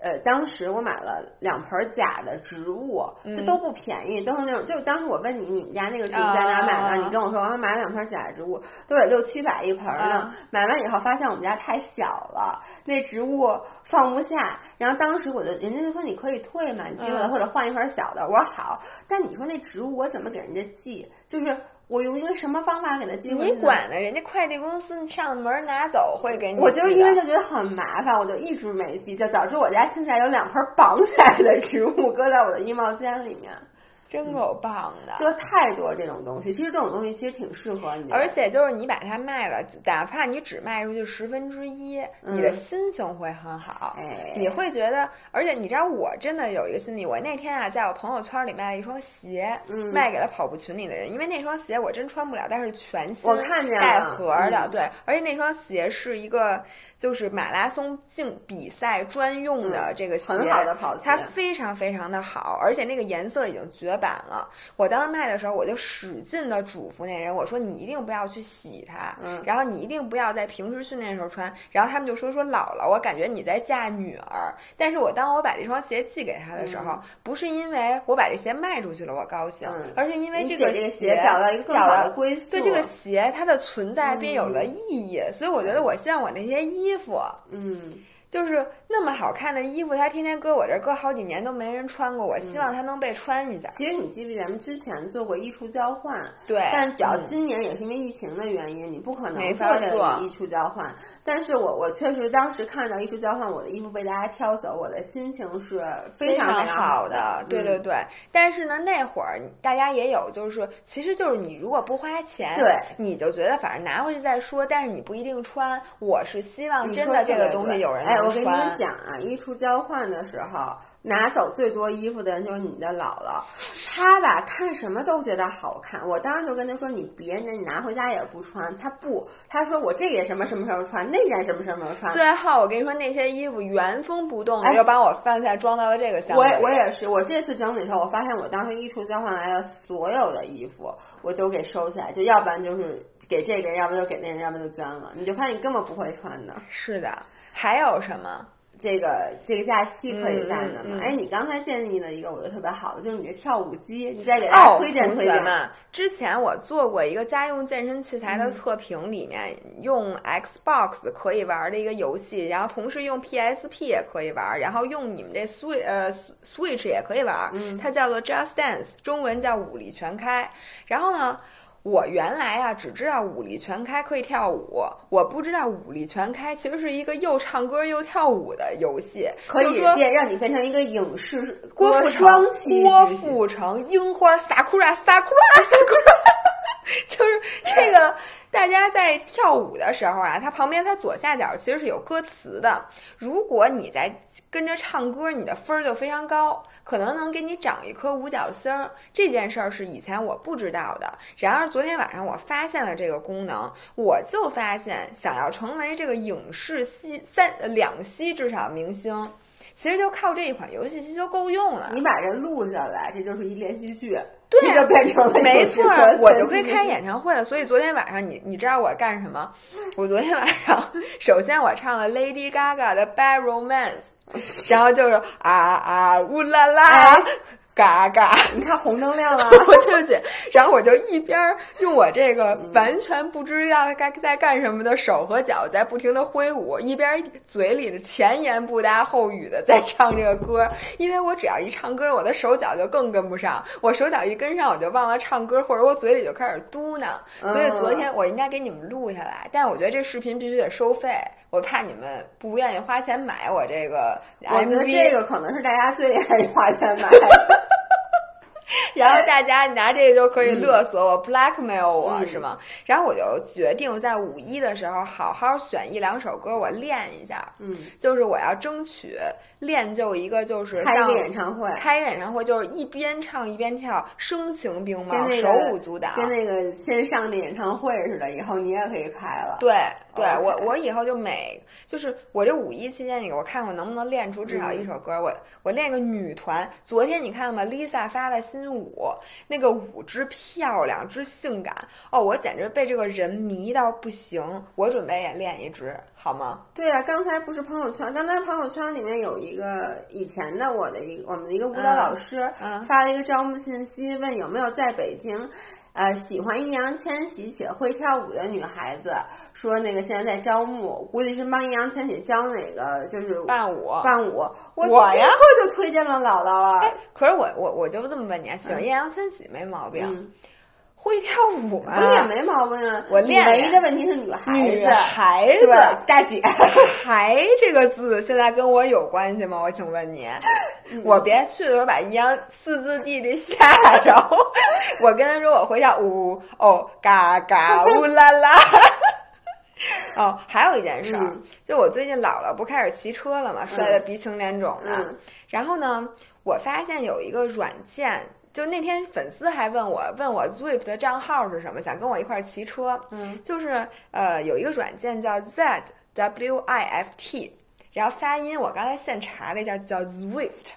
呃，当时我买了两盆假的植物，嗯这都不便宜，都是那种，就是当时我问你，你们家那个植物在哪儿买的？啊你跟我说，我买了两盆假的植物，都得六七百一盆呢。啊买完以后发现我们家太小了，那植物放不下。然后当时我就，人家就说你可以退嘛，你寄过来嗯或者换一盆小的。我说好，但你说那植物我怎么给人家寄？就是我用一个什么方法给他寄回你？管呢？人家快递公司上门拿走会给你。我就因为就觉得很麻烦，我就一直没寄，就导致我家现在有两盆绑起来的植物搁在我的衣帽间里面。真够棒的。就是太多这种东西，其实这种东西其实挺适合你的，而且就是你把它卖了，哪怕你只卖出去十分之一，你的心情会很好，你会觉得，而且你知道，我真的有一个心理，我那天啊，在我朋友圈里卖了一双鞋，嗯。卖给了跑步群里的人，因为那双鞋我真穿不了，但是全新，我看见了带盒的，嗯。对，而且那双鞋是一个就是马拉松竞比赛专用的嗯这个鞋，很好的跑鞋它非常非常的好，而且那个颜色已经绝版了。我当时卖的时候，我就使劲的嘱咐那人，我说你一定不要去洗它，嗯然后你一定不要在平时训练的时候穿。然后他们就说说姥姥，我感觉你在嫁女儿。但是我当我把这双鞋寄给他的时候，不是因为我把这鞋卖出去了我高兴，嗯而是因为这个给这个鞋找到一个更好的归宿对这个鞋它的存在便有了意义。所以我觉得我希望我那些衣衣服。嗯。就是那么好看的衣服，它天天搁我这儿搁好几年都没人穿过，我希望它能被穿一下。其实你记不记得咱们之前做过衣橱交换？对但只要嗯今年也是因为疫情的原因，你不可能做这个衣橱交换。但是我我确实当时看到衣橱交换，我的衣服被大家挑走，我的心情是非常常好的。嗯对对对。但是呢，那会儿大家也有，就是其实就是你如果不花钱，对你就觉得反正拿回去再说，但是你不一定穿。我是希望真的这个东西有人哎，能我跟你们讲啊，衣橱交换的时候。拿走最多衣服的人就是你的姥姥，她吧看什么都觉得好看。我当时就跟她说：“你别，你拿回家也不穿。”她不，她说：“我这件什么什么时候穿，那件什么什么时候穿。”最后我跟你说，那些衣服原封不动的哎又把我放下装到了这个箱子里。我我也是，我这次整理的时候，我发现我当时衣橱交换来的所有的衣服，我都给收起来，就要不然就是给这个人，要不就给那人，要不就捐了。你就发现你根本不会穿的。是的，还有什么？这个这个假期可以干的吗？嗯嗯嗯哎，你刚才建议了一个我觉得特别好的，就是你这跳舞机，你再给大家哦，推荐推荐。之前我做过一个家用健身器材的测评，里面用 Xbox 可以玩的一个游戏，然后同时用 PSP 也可以玩，然后用你们这 Switch 呃 Switch 也可以玩，它叫做 Just Dance，中文叫舞力全开。然后呢？我原来啊只知道武力全开可以跳舞，我不知道武力全开其实是一个又唱歌又跳舞的游戏，可以说变让你变成一个影视郭富城，栖郭富城，樱花萨库拉萨库拉萨库拉，就是这个。<laughs> 大家在跳舞的时候啊，它旁边它左下角其实是有歌词的。如果你在跟着唱歌，你的分儿就非常高，可能能给你长一颗五角星儿。这件事儿是以前我不知道的。然而昨天晚上我发现了这个功能，我就发现想要成为这个影视系三呃两栖至少明星。其实就靠这一款游戏机就够用了。你把这录下来，这就是一连续剧，对这就变成了没错我就可以开演唱会了。所以昨天晚上你你知道我干什么？我昨天晚上首先我唱了 Lady Gaga 的《Bad Romance》，然后就是啊啊乌啦啦。哎嘎嘎，你看红灯亮了，<laughs> 我对不起，然后我就一边用我这个完全不知道该在干什么的手和脚在不停的挥舞，一边嘴里的前言不搭后语的在唱这个歌。因为我只要一唱歌，我的手脚就更跟不上，我手脚一跟上，我就忘了唱歌，或者我嘴里就开始嘟囔。所以昨天我应该给你们录下来，但是我觉得这视频必须得收费，我怕你们不愿意花钱买我这个 MV。我觉得这个可能是大家最愿意花钱买的。<laughs> <laughs> 然后大家拿这个就可以勒索我、blackmail 我、嗯是吗？然后我就决定在五一的时候好好选一两首歌，我练一下。嗯，就是我要争取练就一个，就是开个演唱会，开个演唱会，就是一边唱一边跳，声情并茂，手跟那个舞足蹈，跟那个线上的演唱会似的，以后你也可以开了。对对我我以后就每就是我这五一期间，我看我能不能练出至少一首歌。我我练个女团，昨天你看了吗？Lisa 发了新舞，那个舞之漂亮之性感哦，我简直被这个人迷到不行。我准备也练一支，好吗？对啊，刚才不是朋友圈，刚才朋友圈里面有一个以前的我的一个我们的一个舞蹈老师、嗯发了一个招募信息，问有没有在北京。呃，喜欢易烊千玺且会跳舞的女孩子，说那个现在在招募，估计是帮易烊千玺招哪个就是伴舞。伴舞。我我呀立刻就推荐了姥姥啊。可是我我我就这么问你啊，喜欢易烊千玺没毛病，嗯会跳舞吗？不也没毛病啊。我练你唯一的问题是女孩女子，孩子，大姐。<laughs> 孩这个字现在跟我有关系吗？我请问你，我别去的时候把易阳四字弟弟吓着，我跟他说我会跳呜哦嘎嘎乌啦啦。哦，还有一件事儿，嗯就我最近老了不开始骑车了嘛，摔得鼻青脸肿的。嗯然后呢，我发现有一个软件，就那天粉丝还问我，问我 Zwift 的账号是什么，想跟我一块儿骑车。嗯，就是呃，有一个软件叫 Z W I F T，然后发音我刚才现查了一下，叫 Zwift。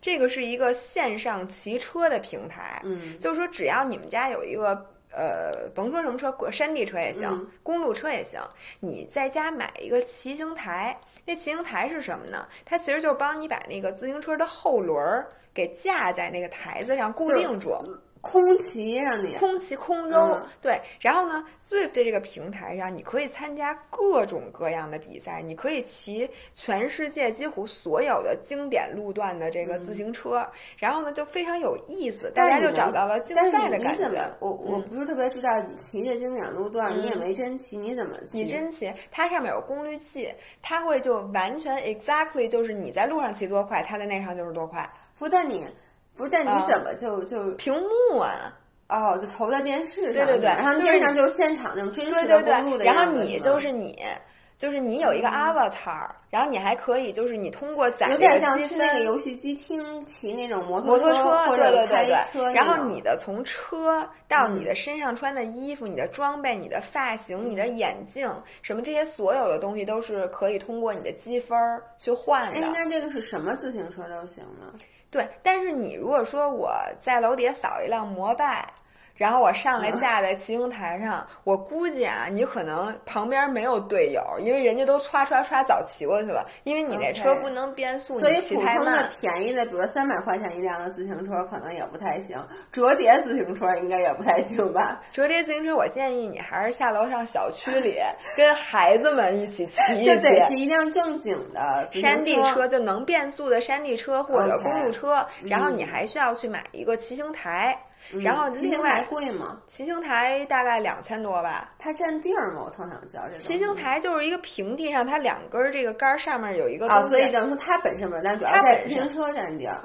这个是一个线上骑车的平台，嗯就是说只要你们家有一个呃，甭说什么车，山地车也行，嗯公路车也行，你在家买一个骑行台。那骑行台是什么呢？它其实就是帮你把那个自行车的后轮儿给架在那个台子上固定住。空骑让你空骑空中，嗯对。然后呢，Zwift 这个平台上，你可以参加各种各样的比赛，你可以骑全世界几乎所有的经典路段的这个自行车，然后呢就非常有意思，大家就找到了竞赛的感你你怎么觉。？我我不是特别知道你骑这经典路段，你也没真骑，你怎么骑？你真骑，它上面有功率计，它会就完全 exactly 就是你在路上骑多快，它在那上就是多快。不但你不是，但你啊怎么就就屏幕啊，哦，就投在电视上，对对对然后电视上就是现场那种真对实对对，的公路的然后你就是你，就是你有一个 avatar，、然后你还可以就是你通过攒有点像去那个。游戏机厅骑那种摩托摩托车或对者开对对车然后你的从车到你的身上穿的衣服、你的装备、你的发型、你的眼镜，什么这些所有的东西都是可以通过你的积分儿去换哎，的。那这个是什么自行车都行吗？对，但是你如果说我在楼底下扫一辆摩拜，然后我上来架在骑行台上，我估计啊，你可能旁边没有队友，因为人家都歘歘歘早骑过去了，因为你那车不能变速，所以普通的。便宜的，比如三百块钱一辆的自行车，可能也不太行。折叠自行车应该也不太行吧？<laughs> 折叠自行车，我建议你还是下楼上小区里跟孩子们一起骑 <laughs> 一就得是。一辆正经的山地车就能变速的山地车或者公路车然后你还需要去买一个骑行台，然后嗯骑行台贵吗？骑行台大概两千多吧。它占地儿吗？我特想知道这个。骑行台就是一个平地上，它两根儿这个杆儿上面有一个啊，东西所以等于说它本身不是，但主要在自行车占地儿。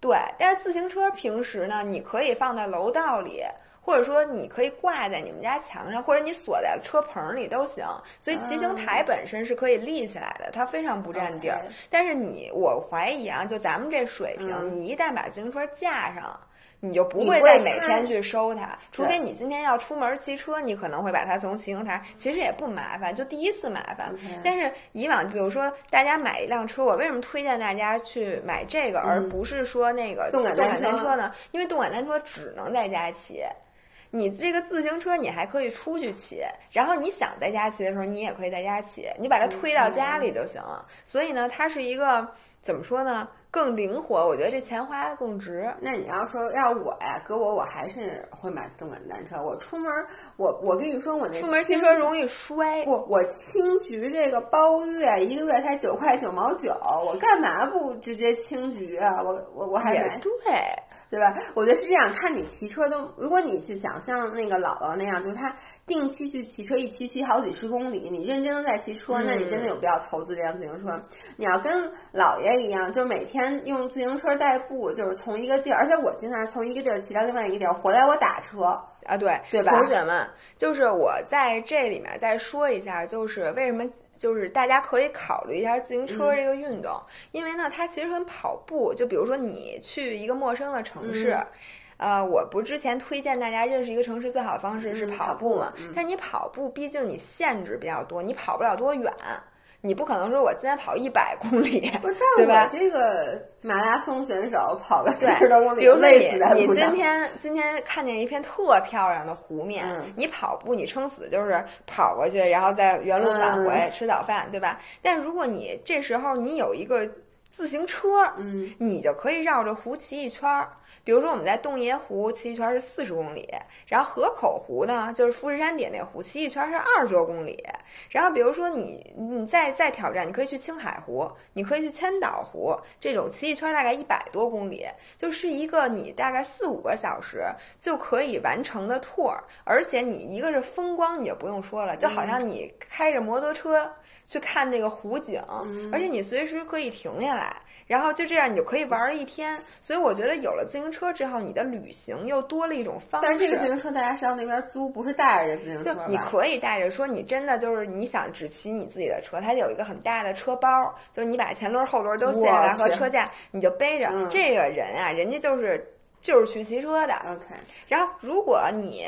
对。但是自行车平时呢，你可以放在楼道里，或者说你可以挂在你们家墙上，或者你锁在车棚里都行。所以骑行台本身是可以立起来的，它非常不占地儿。但是你，我怀疑啊，就咱们这水平，嗯你一旦把自行车架上。你就不会再每天去收它，除非你今天要出门骑车，你可能会把它从骑行台，其实也不麻烦，就第一次麻烦。但是以往，比如说大家买一辆车，我为什么推荐大家去买这个，而不是说那个嗯动感单车呢？因为动感单车只能在家骑。你这个自行车你还可以出去骑，然后你想在家骑的时候，你也可以在家骑，你把它推到家里就行了。所以呢，它是一个怎么说呢？更灵活，我觉得这钱花的更值。那你要说要我呀，搁我我还是会买动感单车。我出门，我我跟你说，我那出门骑车容易摔。不，我青桔这个包月一个月才九块九毛九，我干嘛不直接青桔啊？我我我还买对，对吧？我觉得是这样，看你骑车都，如果你是想像那个姥姥那样，就是他定期去骑车，一骑骑好几十公里，你认真的在骑车，那你真的有必要投资这辆自行车。你要跟姥爷一样，就是每天用自行车代步，就是从一个地儿，而且我经常从一个地儿骑到另外一个地儿，回来我打车。啊，对，对吧同学们，就是我在这里面再说一下，就是为什么，就是大家可以考虑一下自行车这个运动，因为呢，它其实跟跑步，就比如说你去一个陌生的城市。嗯呃，我不之前推荐大家认识一个城市最好的方式是嗯跑步嘛？跑步嗯但你跑步，毕竟你限制比较多，你跑不了多远，你不可能说我今天跑一百公里，<laughs> 对吧？这个马拉松选手跑个四对，十多公里，比如说累死在你，你路上。今天今天看见一片特漂亮的湖面，嗯你跑步你撑死就是跑过去，然后再原路返回、嗯吃早饭，对吧？但如果你这时候你有一个自行车，嗯，你就可以绕着湖骑一圈儿。比如说我们在洞爷湖骑一圈是四十公里，然后河口湖呢，就是富士山顶那湖，骑一圈是二十多公里。然后比如说你你再再挑战，你可以去青海湖，你可以去千岛湖，这种骑一圈大概一百多公里，就是一个你大概四五个小时就可以完成的 tour。而且你一个是风光，你就不用说了，就好像你开着摩托车去看那个湖景，而且你随时可以停下来。然后就这样，你就可以玩一天。所以我觉得有了自行车之后，你的旅行又多了一种方式。但这个自行车大家是到那边租，不是带着自行车就你可以带着，说你真的就是你想只骑你自己的车，它有一个很大的车包，就你把前轮后轮都卸下来和车架，你就背着。嗯、这个人啊，人家就是就是去骑车的。OK。然后如果你。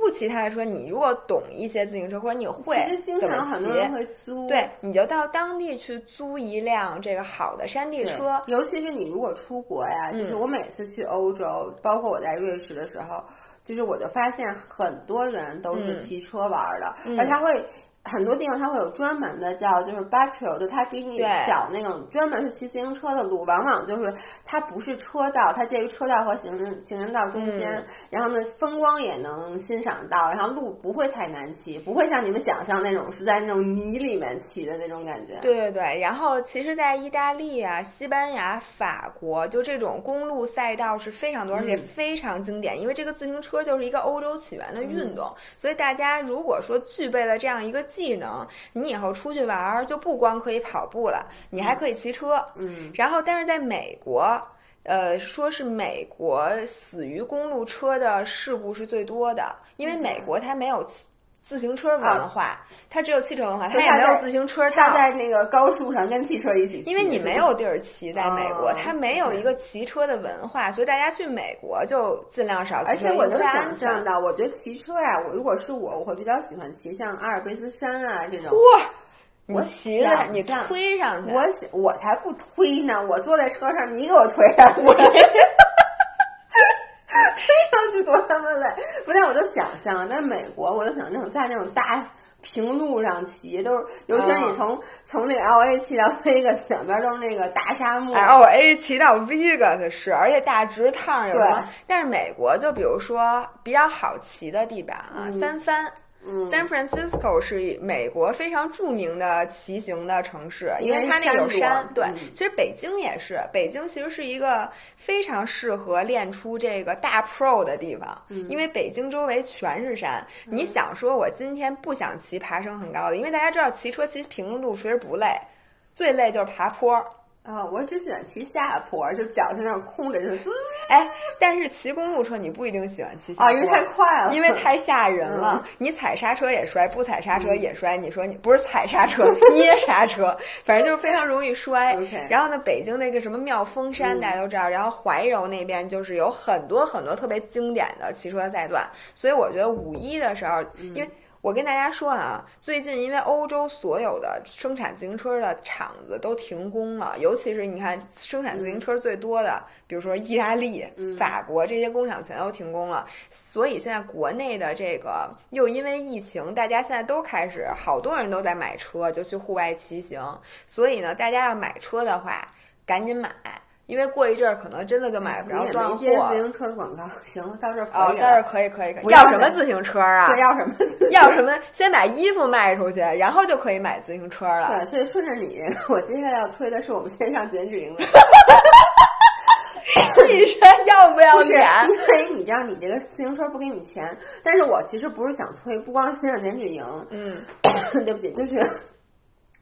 不骑他的车，你如果懂一些自行车，或者你会其实经常很多人会租，对，你就到当地去租一辆这个好的山地车。尤其是你如果出国呀，就是我每次去欧洲，包括我在瑞士的时候，就是我就发现很多人都是骑车玩的，嗯、而他会。很多地方它会有专门的叫就是 bike trail，就他给你找那种专门是骑自行车的路，往往就是它不是车道，它介于车道和行人行人道中间，嗯、然后呢风光也能欣赏到，然后路不会太难骑，不会像你们想象那种是在那种泥里面骑的那种感觉。对对对，然后其实，在意大利啊、西班牙、法国，就这种公路赛道是非常多，而且非常经典，因为这个自行车就是一个欧洲起源的运动，嗯、所以大家如果说具备了这样一个。技能，你以后出去玩儿就不光可以跑步了，你还可以骑车。嗯，然后但是在美国，呃，说是美国死于公路车的事故是最多的，因为美国它没有自行车文化，啊、它只有汽车文化，它也没有自行车道。它在那个高速上跟汽车一起骑，因为你没有地儿骑，在美国，哦、它没有一个骑车的文化，所以大家去美国就尽量少骑。而且我能想象到，我觉得骑车呀，我如果是我，我会比较喜欢骑像阿尔卑斯山啊这种。哇！我骑的，你推上去，我我才不推呢！我坐在车上，你给我推上去。多他妈累！不但我就想象，在美国，我就想那种在那种大平路上骑，都是，尤其是你从、嗯、从那个 L A 骑到 Vegas，两边都是那个 <laughs> 大沙漠。L A 骑到 Vegas 是，而且大直趟有对？但是美国就比如说比较好骑的地板啊，嗯、三藩。嗯 San Francisco 是美国非常著名的骑行的城市，因为它那有山。对，嗯、其实北京也是，北京其实是一个非常适合练出这个大 pro 的地方，嗯、因为北京周围全是山。你想说，我今天不想骑爬升很高的，因为大家知道骑车骑平路其实不累，最累就是爬坡。啊、哦，我只喜欢骑下坡，就脚在那儿空着就滋。<laughs> 哎，但是骑公路车你不一定喜欢骑下坡，啊、哦，因为太快了，因为太 <laughs> 吓人了。嗯、你踩刹车也摔，不踩刹车也摔。嗯、你说你不是踩刹车，<laughs> 捏刹车，反正就是非常容易摔。然后呢，北京那个什么妙峰山、嗯、大家都知道，然后怀柔那边就是有很多很多特别经典的骑车赛段，所以我觉得五一的时候，嗯、因为。我跟大家说啊，最近因为欧洲所有的生产自行车的厂子都停工了，尤其是你看生产自行车最多的，比如说意大利、嗯、法国这些工厂全都停工了，所以现在国内的这个又因为疫情，大家现在都开始好多人都在买车，就去户外骑行，所以呢，大家要买车的话，赶紧买。因为过一阵儿可能真的就买不着断货。自行车的广告，行，到这儿可以哦，到这儿可以可以可以。要什么自行 <laughs> 车啊？对，要什么？要什么？先把衣服卖出去，然后就可以买自行车了。对，所以顺着你，我接下来要推的是我们线上减脂营的。<laughs> 你说要不要脸？因为你知道，你这个自行车不给你钱，但是我其实不是想推，不光是线上减脂营。嗯，<coughs> 对不起，就是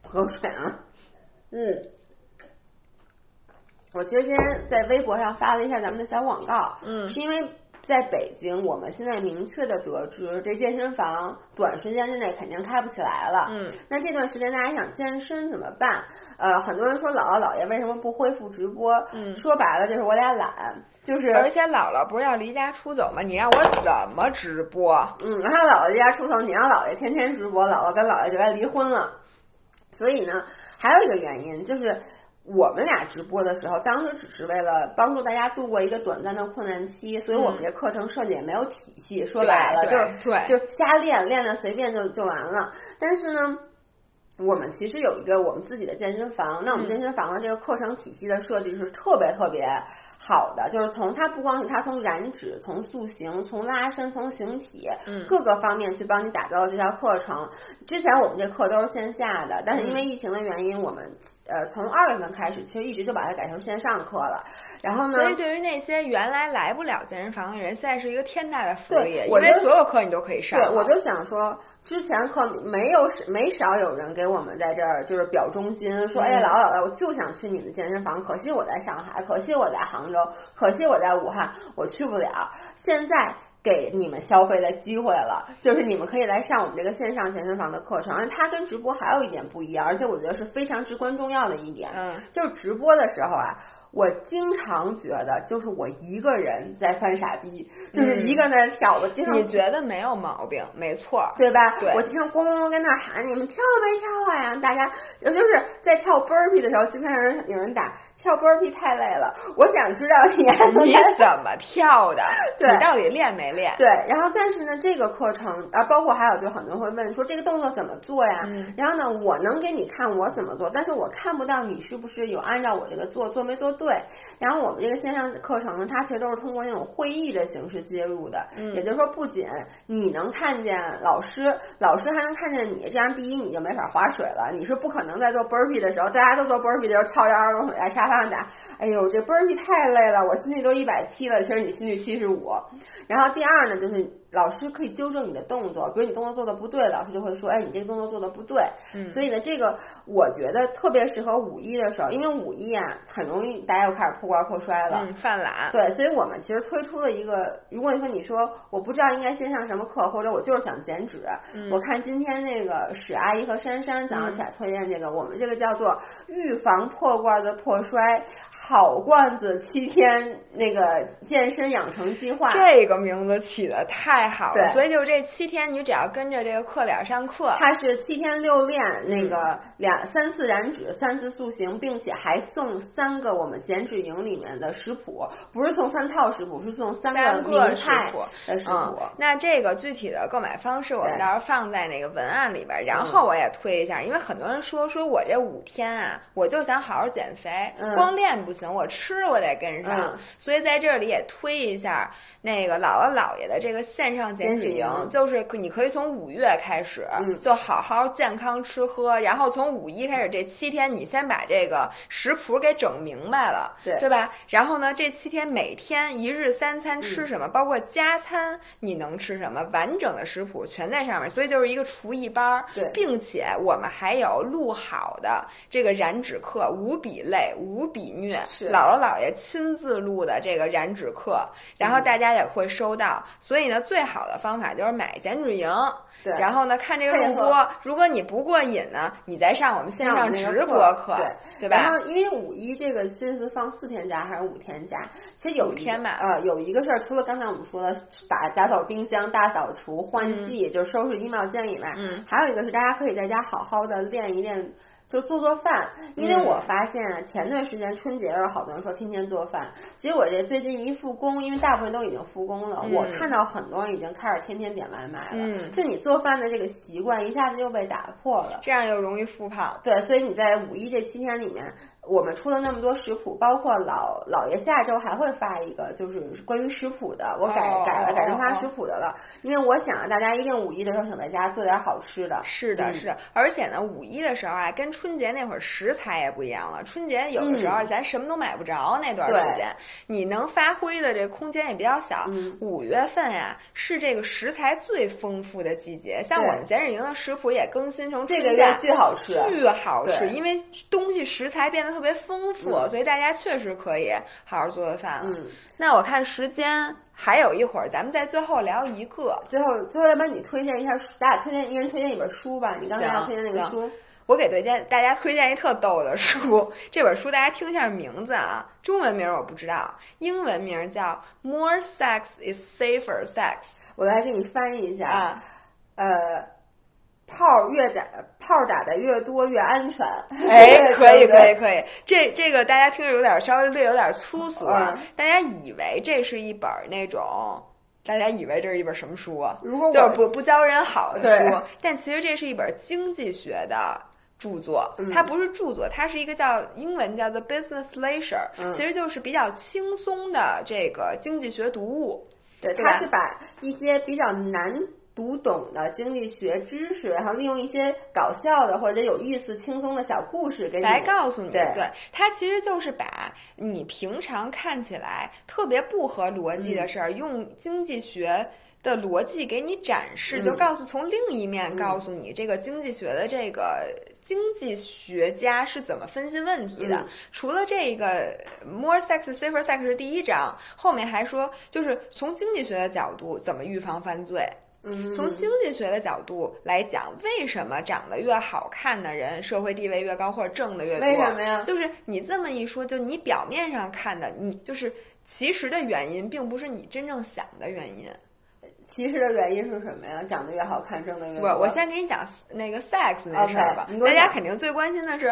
喝口水啊。嗯。我其实今天在微博上发了一下咱们的小广告，嗯，是因为在北京，我们现在明确的得知，这健身房短时间之内肯定开不起来了，嗯，那这段时间大家想健身怎么办？呃，很多人说姥姥姥爷为什么不恢复直播？嗯，说白了就是我俩懒，就是而且姥姥不是要离家出走吗？你让我怎么直播？嗯，然后姥姥离家出走，你让姥爷天天直播，姥姥跟姥爷就该离婚了。所以呢，还有一个原因就是。我们俩直播的时候，当时只是为了帮助大家度过一个短暂的困难期，所以我们这课程设计也没有体系。说白了，就是对，就是瞎练，练的随便就就完了。但是呢，我们其实有一个我们自己的健身房，那我们健身房的这个课程体系的设计是特别特别好的，就是从它不光是它从燃脂、从塑形、从拉伸、从形体，嗯各个方面去帮你打造这套课程。之前我们这课都是线下的，但是因为嗯疫情的原因，我们呃从二月份开始，其实一直就把它改成线上课了。然后呢，所以对于那些原来来不了健身房的人，现在是一个天大的福利，我就为所有课你都可以上。对，我就想说，之前可没有没少有人给我们在这儿就是表忠心，说，哎呀，嗯姥姥姥姥，我就想去你们健身房，可惜我在上海，可惜我在杭州，可惜我在武汉，我去不了。现在。给你们消费的机会了，就是你们可以来上我们这个线上健身房的课程，而它跟直播还有一点不一样，而且我觉得是非常至关重要的一点，嗯，就是直播的时候啊，我经常觉得就是我一个人在犯傻逼，就是一个人在那跳，我经常你觉得没有毛病，没错。对吧？对我经常咣咣咣跟那儿喊你们跳没跳啊呀？大家我就是在跳 burpee 的时候，经常有人有人打跳 burpee 太累了。我想知道你 <laughs> 你怎么跳的？对你到底练没练？对，然后但是呢，这个课程啊，包括还有就很多人会问说这个动作怎么做呀？嗯然后呢，我能给你看我怎么做，但是我看不到你是不是有按照我这个做，做没做对。然后我们这个线上课程呢，它其实都是通过那种会议的形式接入的，嗯也就是说，不仅你能看见老师，老师还能看见你，这样第一你就没法划水了，你是不可能在做 burpee 的时候，大家都做 burpee 的时候翘着二郎腿在沙发上打，哎呦，这 burpee 太累了，我心率都一百七了，其实你心率七十五。然后第二呢，就是老师可以纠正你的动作，比如你动作做的不对，老师就会说，哎，你这个动作做的不对。嗯所以呢，这个我觉得特别适合五一的时候，因为五一啊，很容易大家又开始破罐破摔了。嗯，犯懒。对，所以我们其实推出了一个，如果你说你说我不知道应该先上什么课，或者我就是想减脂，嗯我看今天那个史阿姨和珊珊早上起来推荐这个，我们这个叫做预防破罐子破摔好罐子七天那个健身养成计划。这个名字起的太好了，所以就这七天，你只要跟着这个课表上课，它是七天六练，那嗯。个两三次燃脂，三次塑形，并且还送三个我们减脂营里面的食谱，不是送三套食谱，是送三个名菜谱。的食嗯谱。，那这个具体的购买方式，我们到时候放在那个文案里边。然后我也推一下，因为很多人说说我这五天啊，我就想好好减肥，嗯。光练不行，我吃我得跟上。嗯。所以在这里也推一下那个姥姥姥爷的这个线上减脂营就是可你可以从五月开始，嗯就好好健康吃喝，然后从五一开始这七天，你先把这个食谱给整明白了，对对吧？然后呢，这七天每天一日三餐吃什么，嗯包括加餐你能吃什么，完整的食谱全在上面，所以就是一个厨艺班儿，对并且我们还有录好的这个燃脂课，无比累，无比虐，姥姥姥爷亲自录的这个燃脂课，然嗯后大家也会收到。所以呢，最好的方法就是买减脂营。对然后呢，看这个录播，如果你不过瘾呢，你再上我们线上直播课，对对吧？然后因为五一这个是是放四天假还是五天假？其实有一天吧呃，有一个事儿，除了刚才我们说的打打扫冰箱、大扫除、换季，就是收拾衣帽间以外，嗯还有一个是大家可以在家好好的练一练。就做做饭，因为嗯我发现啊，前段时间春节的时候，好多人说天天做饭。其实我这最近一复工，因为大部分都已经复工了，嗯我看到很多人已经开始天天点外卖了。嗯就你做饭的这个习惯一下子就被打破了。这样又容易复胖。对，所以你在五一这七天里面，我们出了那么多食谱，包括老老爷下周还会发一个，就是关于食谱的，我改、哦改了，改成发哦。食谱的了。因为我想啊，大家一定五一的时候想在家做点好吃的。是的，嗯。是的，而且呢，五一的时候啊，跟春节那会儿食材也不一样了。春节有的时候嗯。咱什么都买不着，那段对时间你能发挥的这空间也比较小。嗯。五月份呀、是这个食材最丰富的季节，像我们减脂营的食谱也更新成这个月巨好吃，巨好吃，对。因为东西食材变得特别丰富，嗯所以大家确实可以好好做做饭了。嗯，那我看时间还有一会儿，咱们在最后聊一个。最后最后要不然你推荐一下书，咱俩推荐一人推荐一本书吧。你刚才要推荐那个书，我给推荐大家推荐一特逗的书，<laughs> 这本书大家听一下名字啊，中文名我不知道，英文名叫《More Sex is Safer Sex 我来给你翻译一》下。啊，呃，炮越打炮打的越多越安全。<laughs> 哎，可以可以可以，这这个大家听着有点稍微略有点粗俗啊，嗯大家以为这是一本那种。大家以为这是一本什么书啊？如果我就是不不教人好的书，但其实这是一本经济学的著作，它不是著作，它是一个叫英文叫做 business leisure，、嗯其实就是比较轻松的这个经济学读物。对，对吧他是把一些比较难读懂的经济学知识，然后利用一些搞笑的或者有意思、轻松的小故事给你来告诉你，对。它其实就是把你平常看起来特别不合逻辑的事儿，用经济学的逻辑给你展示，嗯。就告诉从另一面告诉你这个经济学的这个经济学家是怎么分析问题的。嗯。除了这个 more sex safer sex 是第一章，后面还说就是从经济学的角度怎么预防犯罪。嗯，从经济学的角度来讲，为什么长得越好看的人社会地位越高，或者挣的越多？为什么呀就是你这么一说，就你表面上看的，你就是其实的原因，并不是你真正想的原因。其实的原因是什么呀？长得越好看，挣得越多。我我先给你讲那个 sex 那事儿吧大家肯定最关心的是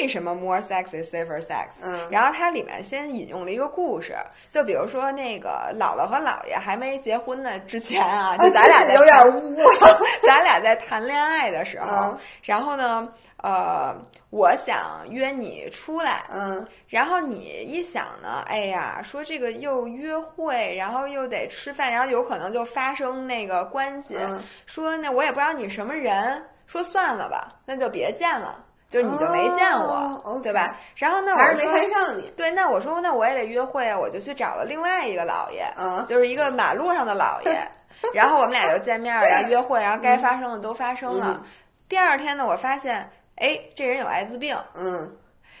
为什么 more sex is safer sex？嗯然后它里面先引用了一个故事，就比如说那个姥姥和姥爷还没结婚呢之前啊，就咱俩有点谈污啊。<laughs> 咱俩在谈恋爱的时候，嗯然后呢，呃，我想约你出来，嗯。然后你一想呢，哎呀，说这个又约会，然后又得吃饭，然后有可能就发生那个关系，嗯。说那我也不知道你什么人，说算了吧，那就别见了，就是你就没见我，对吧？然后呢，还是没看上你。对，那我说那我也得约会啊，我就去找了另外一个姥爷，嗯。就是一个马路上的姥爷，<laughs> 然后我们俩就见面了，然后约会，然后该发生的都发生了。嗯。第二天呢，我发现，哎，这人有艾滋病。嗯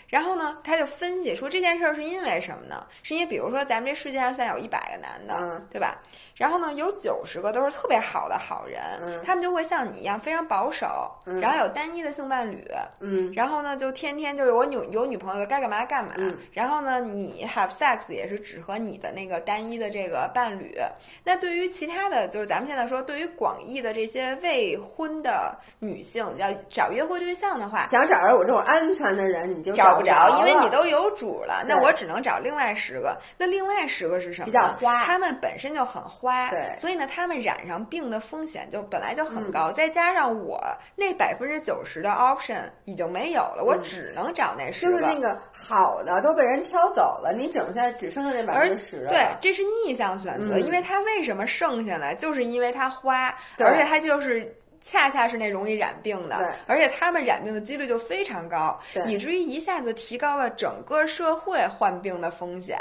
然后呢，他就分析说这件事儿是因为什么呢？是因为比如说咱们这世界上现在有一百个男的，对吧？然后呢，有九十个都是特别好的好人，嗯他们就会像你一样非常保守，嗯然后有单一的性伴侣，嗯然后呢，就天天就是我女有女朋友该干嘛干嘛。嗯然后呢，你 have sex 也是只和你的那个单一的这个伴侣。那对于其他的，就是咱们现在说，对于广义的这些未婚的女性要找约会对象的话，想找着我这种安全的人，你就找不着，因为你都有主了。那我只能找另外十个。那另外十个是什么？比较花他们本身就很花，对。所以呢，他们染上病的风险就本来就很嗯。高，再加上我那百分之九十的 option 已经没有了，我只能找那十就是那个好的都被人挑走了，你整下只剩下这百分之十了。对，这是逆向选择，嗯。因为它为什么剩下来，就是因为它花，对。而且它就是。恰恰是那容易染病的，而且他们染病的几率就非常高，以至于一下子提高了整个社会患病的风险。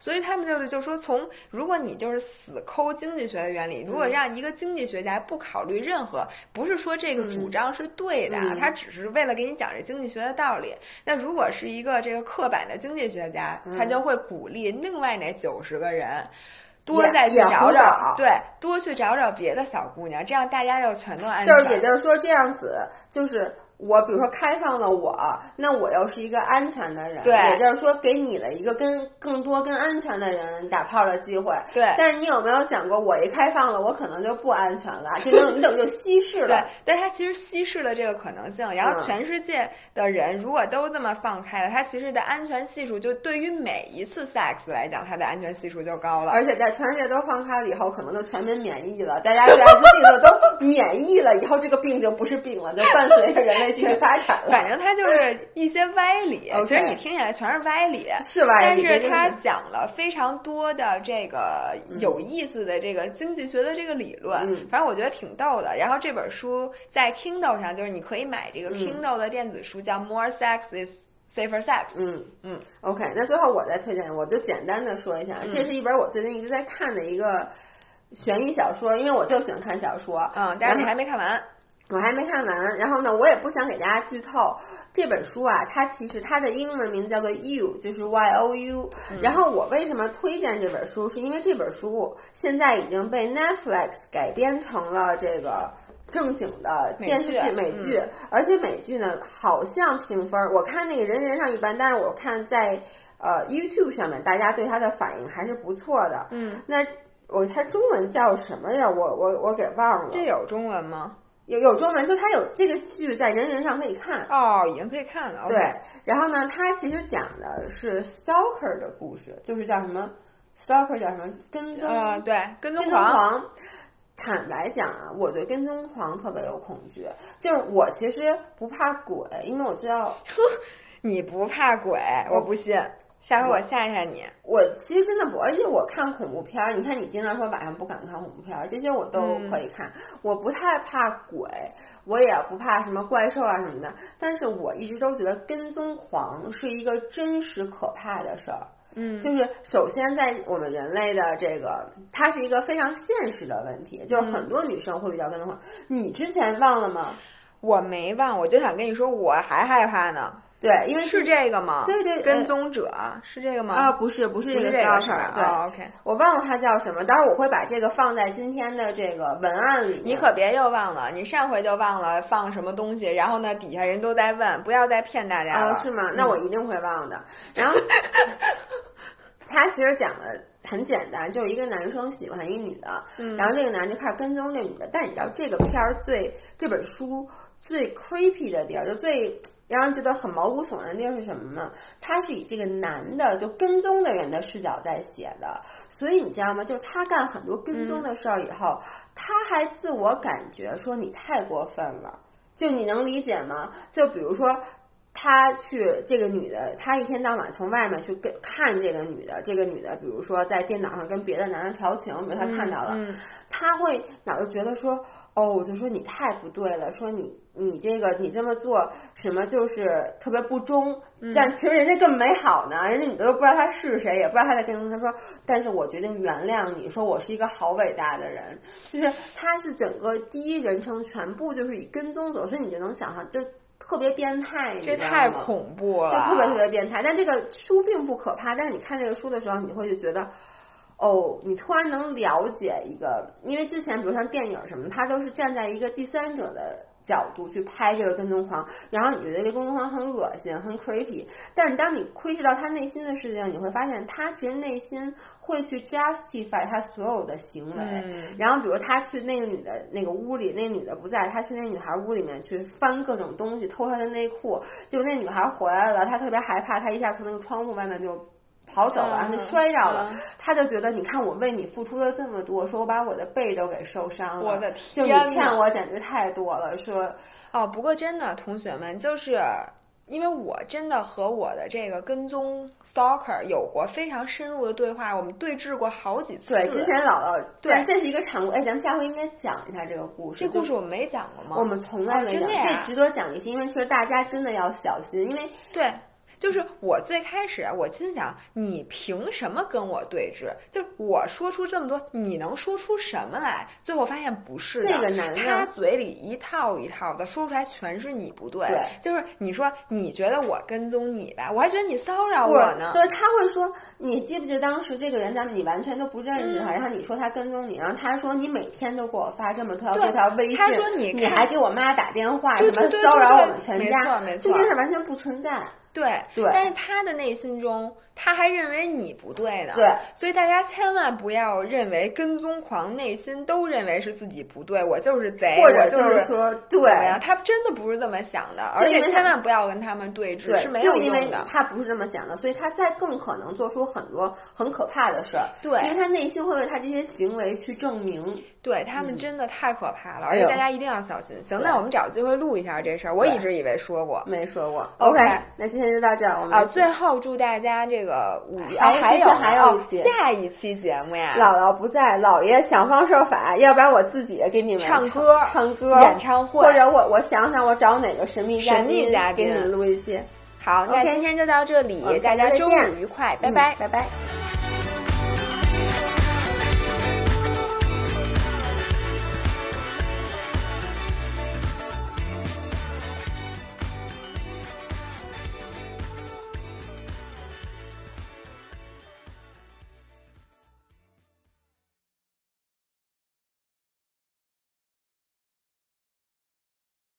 所以他们就是就说从，如果你就是死抠经济学的原理，如嗯果让一个经济学家不考虑任何，不是说这个主张是对的，啊嗯他只是为了给你讲这经济学的道理。那如果是一个这个刻板的经济学家，他嗯就会鼓励另外那九十个人。多再去找找，对，多去找找别的小姑娘，这样大家就全都安就全。是也就是说这样子，就是我比如说开放了我，那我又是一个安全的人，对也就是说给你了一个跟更多跟安全的人打炮的机会。对但是你有没有想过，我一开放了，我可能就不安全了，<laughs> 这等你等于就稀释了对了。，但它其实稀释了这个可能性。然后嗯全世界的人如果都这么放开了，它其实的安全系数就对于每一次 sex 来讲，它的安全系数就高了。而且在全世界都放开了以后，可能就全民免疫了，大家对艾滋病的都免疫了，以后这个病就不是病了，就伴随着人类继续发展了。反正它就是 <laughs> 一些歪理其实你听起来全是歪理。是歪但理但是它讲了非常多的这个有意思的这个经济学的这个理论，嗯反正我觉得挺逗的。然后这本书在 Kindle 上，就是你可以买这个嗯 Kindle 的电子书，叫《More Sex Is Safer Sex》。嗯嗯，OK，那最后我再推荐，我就简单的说一下，这是一本我最近一直在看的一个悬疑小说，因为我就喜欢看小说，嗯，但是你还没看完。我还没看完，然后呢，我也不想给大家剧透。这本书啊，它其实它的英文名叫做 You，就是 Y O U。然后我为什么推荐这本书，是因为这本书现在已经被 Netflix 改编成了这个正经的电视剧美剧美剧，而且美剧呢好像评分儿，我看那个人人上一般，但是我看在呃 YouTube 上面大家对它的反应还是不错的。嗯，那我它中文叫什么呀？我我我给忘了。这有中文吗？有有中文，就它有这个剧在人人上可以看。哦，已经可以看了。对，然后呢，它其实讲的是 stalker 的故事，就是叫什么 stalker 叫什么跟踪、呃，对，跟踪跟踪狂。狂。坦白讲啊，我对跟踪狂特别有恐惧。就是我其实不怕鬼，因为我知道 <laughs> 你不怕鬼，我不信。下回我吓吓你。我其实真的不，而且我看恐怖片儿，你看你经常说晚上不敢看恐怖片儿，这些我都可以看。我不太怕鬼，我也不怕什么怪兽啊什么的。但是我一直都觉得跟踪狂是一个真实可怕的事儿。嗯，就是首先在我们人类的这个，它是一个非常现实的问题，就是很多女生会比较跟踪狂。你之前忘了吗？我没忘，我就想跟你说，我还害怕呢。对，因为是这个吗？对对，跟踪者是这个吗？啊，不是，不是这个 stalker。对，OK，我忘了它叫什么，待会儿我会把这个放在今天的这个文案里。你可别又忘了，你上回就忘了放什么东西，然后呢，底下人都在问，不要再骗大家了。是吗？那我一定会忘的。然后，<laughs> 他其实讲的很简单，就是一个男生喜欢一个女的，然后这个男的就开始跟踪这女的。但你知道这个片儿最这本书最 creepy 的地儿，就最。让人觉得很毛骨悚然的地方是什么呢？他是以这个男的就跟踪的人的视角在写的，所以你知道吗？就是他干很多跟踪的事儿以后，他还自我感觉说你太过分了，就你能理解吗？就比如说他去这个女的，他一天到晚从外面去跟看这个女的，这个女的比如说在电脑上跟别的男的调情，比如他看到了，他会脑子觉得说。哦，我就说你太不对了，说你你这个你这么做什么就是特别不忠，但其实人家更美好呢，人家你都不知道他是谁，也不知道他在跟他说，但是我决定原谅你，说我是一个好伟大的人，就是他是整个第一人称全部就是以跟踪走，所以你就能想象就特别变态，这太恐怖了，就特别特别变态。但这个书并不可怕，但是你看这个书的时候，你会就觉得。哦，你突然能了解一个，因为之前比如像电影什么，他都是站在一个第三者的角度去拍这个跟踪狂，然后你觉得这个跟踪狂很恶心、很 creepy，但是当你窥视到他内心的事情，你会发现他其实内心会去 justify 他所有的行为。然后比如他去那个女的那个屋里，那女的不在，他去那女孩屋里面去翻各种东西，偷她的内裤，结果那女孩回来了，他特别害怕，他一下从那个窗户外面就。跑走了，就摔着了，他就觉得你看我为你付出了这么多，说我把我的背都给受伤了，我的天，就你欠我简直太多了。说哦，不过真的，同学们，就是因为我真的和我的这个跟踪 stalker 有过非常深入的对话，我们对峙过好几次。对，之前姥姥对，这是一个常故。哎，咱们下回应该讲一下这个故事。这故事我们没讲过吗？我们从来没讲，这值得讲一些，因为其实大家真的要小心，因为对。就是我最开始，我心想，你凭什么跟我对峙？就是我说出这么多，你能说出什么来？最后发现不是这个男的，他嘴里一套一套的说出来，全是你不对。对，就是你说你觉得我跟踪你吧，我还觉得你骚扰我呢。对，他会说，你记不记得当时这个人，咱们你完全都不认识他，然后你说他跟踪你，然后他说你每天都给我发这么多条微信，他说你你还给我妈打电话，什么骚扰我们全家，这件事完全不存在。对，对，但是他的内心中。他还认为你不对呢，对，所以大家千万不要认为跟踪狂内心都认为是自己不对，我就是贼，或者就是说对。呀，他真的不是这么想的，而且千万不要跟他们对峙，是没有用的。他不是这么想的，所以他在更可能做出很多很可怕的事儿，对，因为他内心会为他这些行为去证明，对他们真的太可怕了，而且大家一定要小心。行，那我们找机会录一下这事儿，我一直以为说过，没说过。OK，那今天就到这儿，我们啊，最后祝大家这个五一。还有还有一期下一期节目呀，姥姥不在，姥爷想方设法，要不然我自己给你们唱歌，唱歌演唱会，或者我我想想，我找哪个神秘神秘嘉宾给你们录一期。好，那今天就到这里，大家周日愉快，拜拜，拜拜。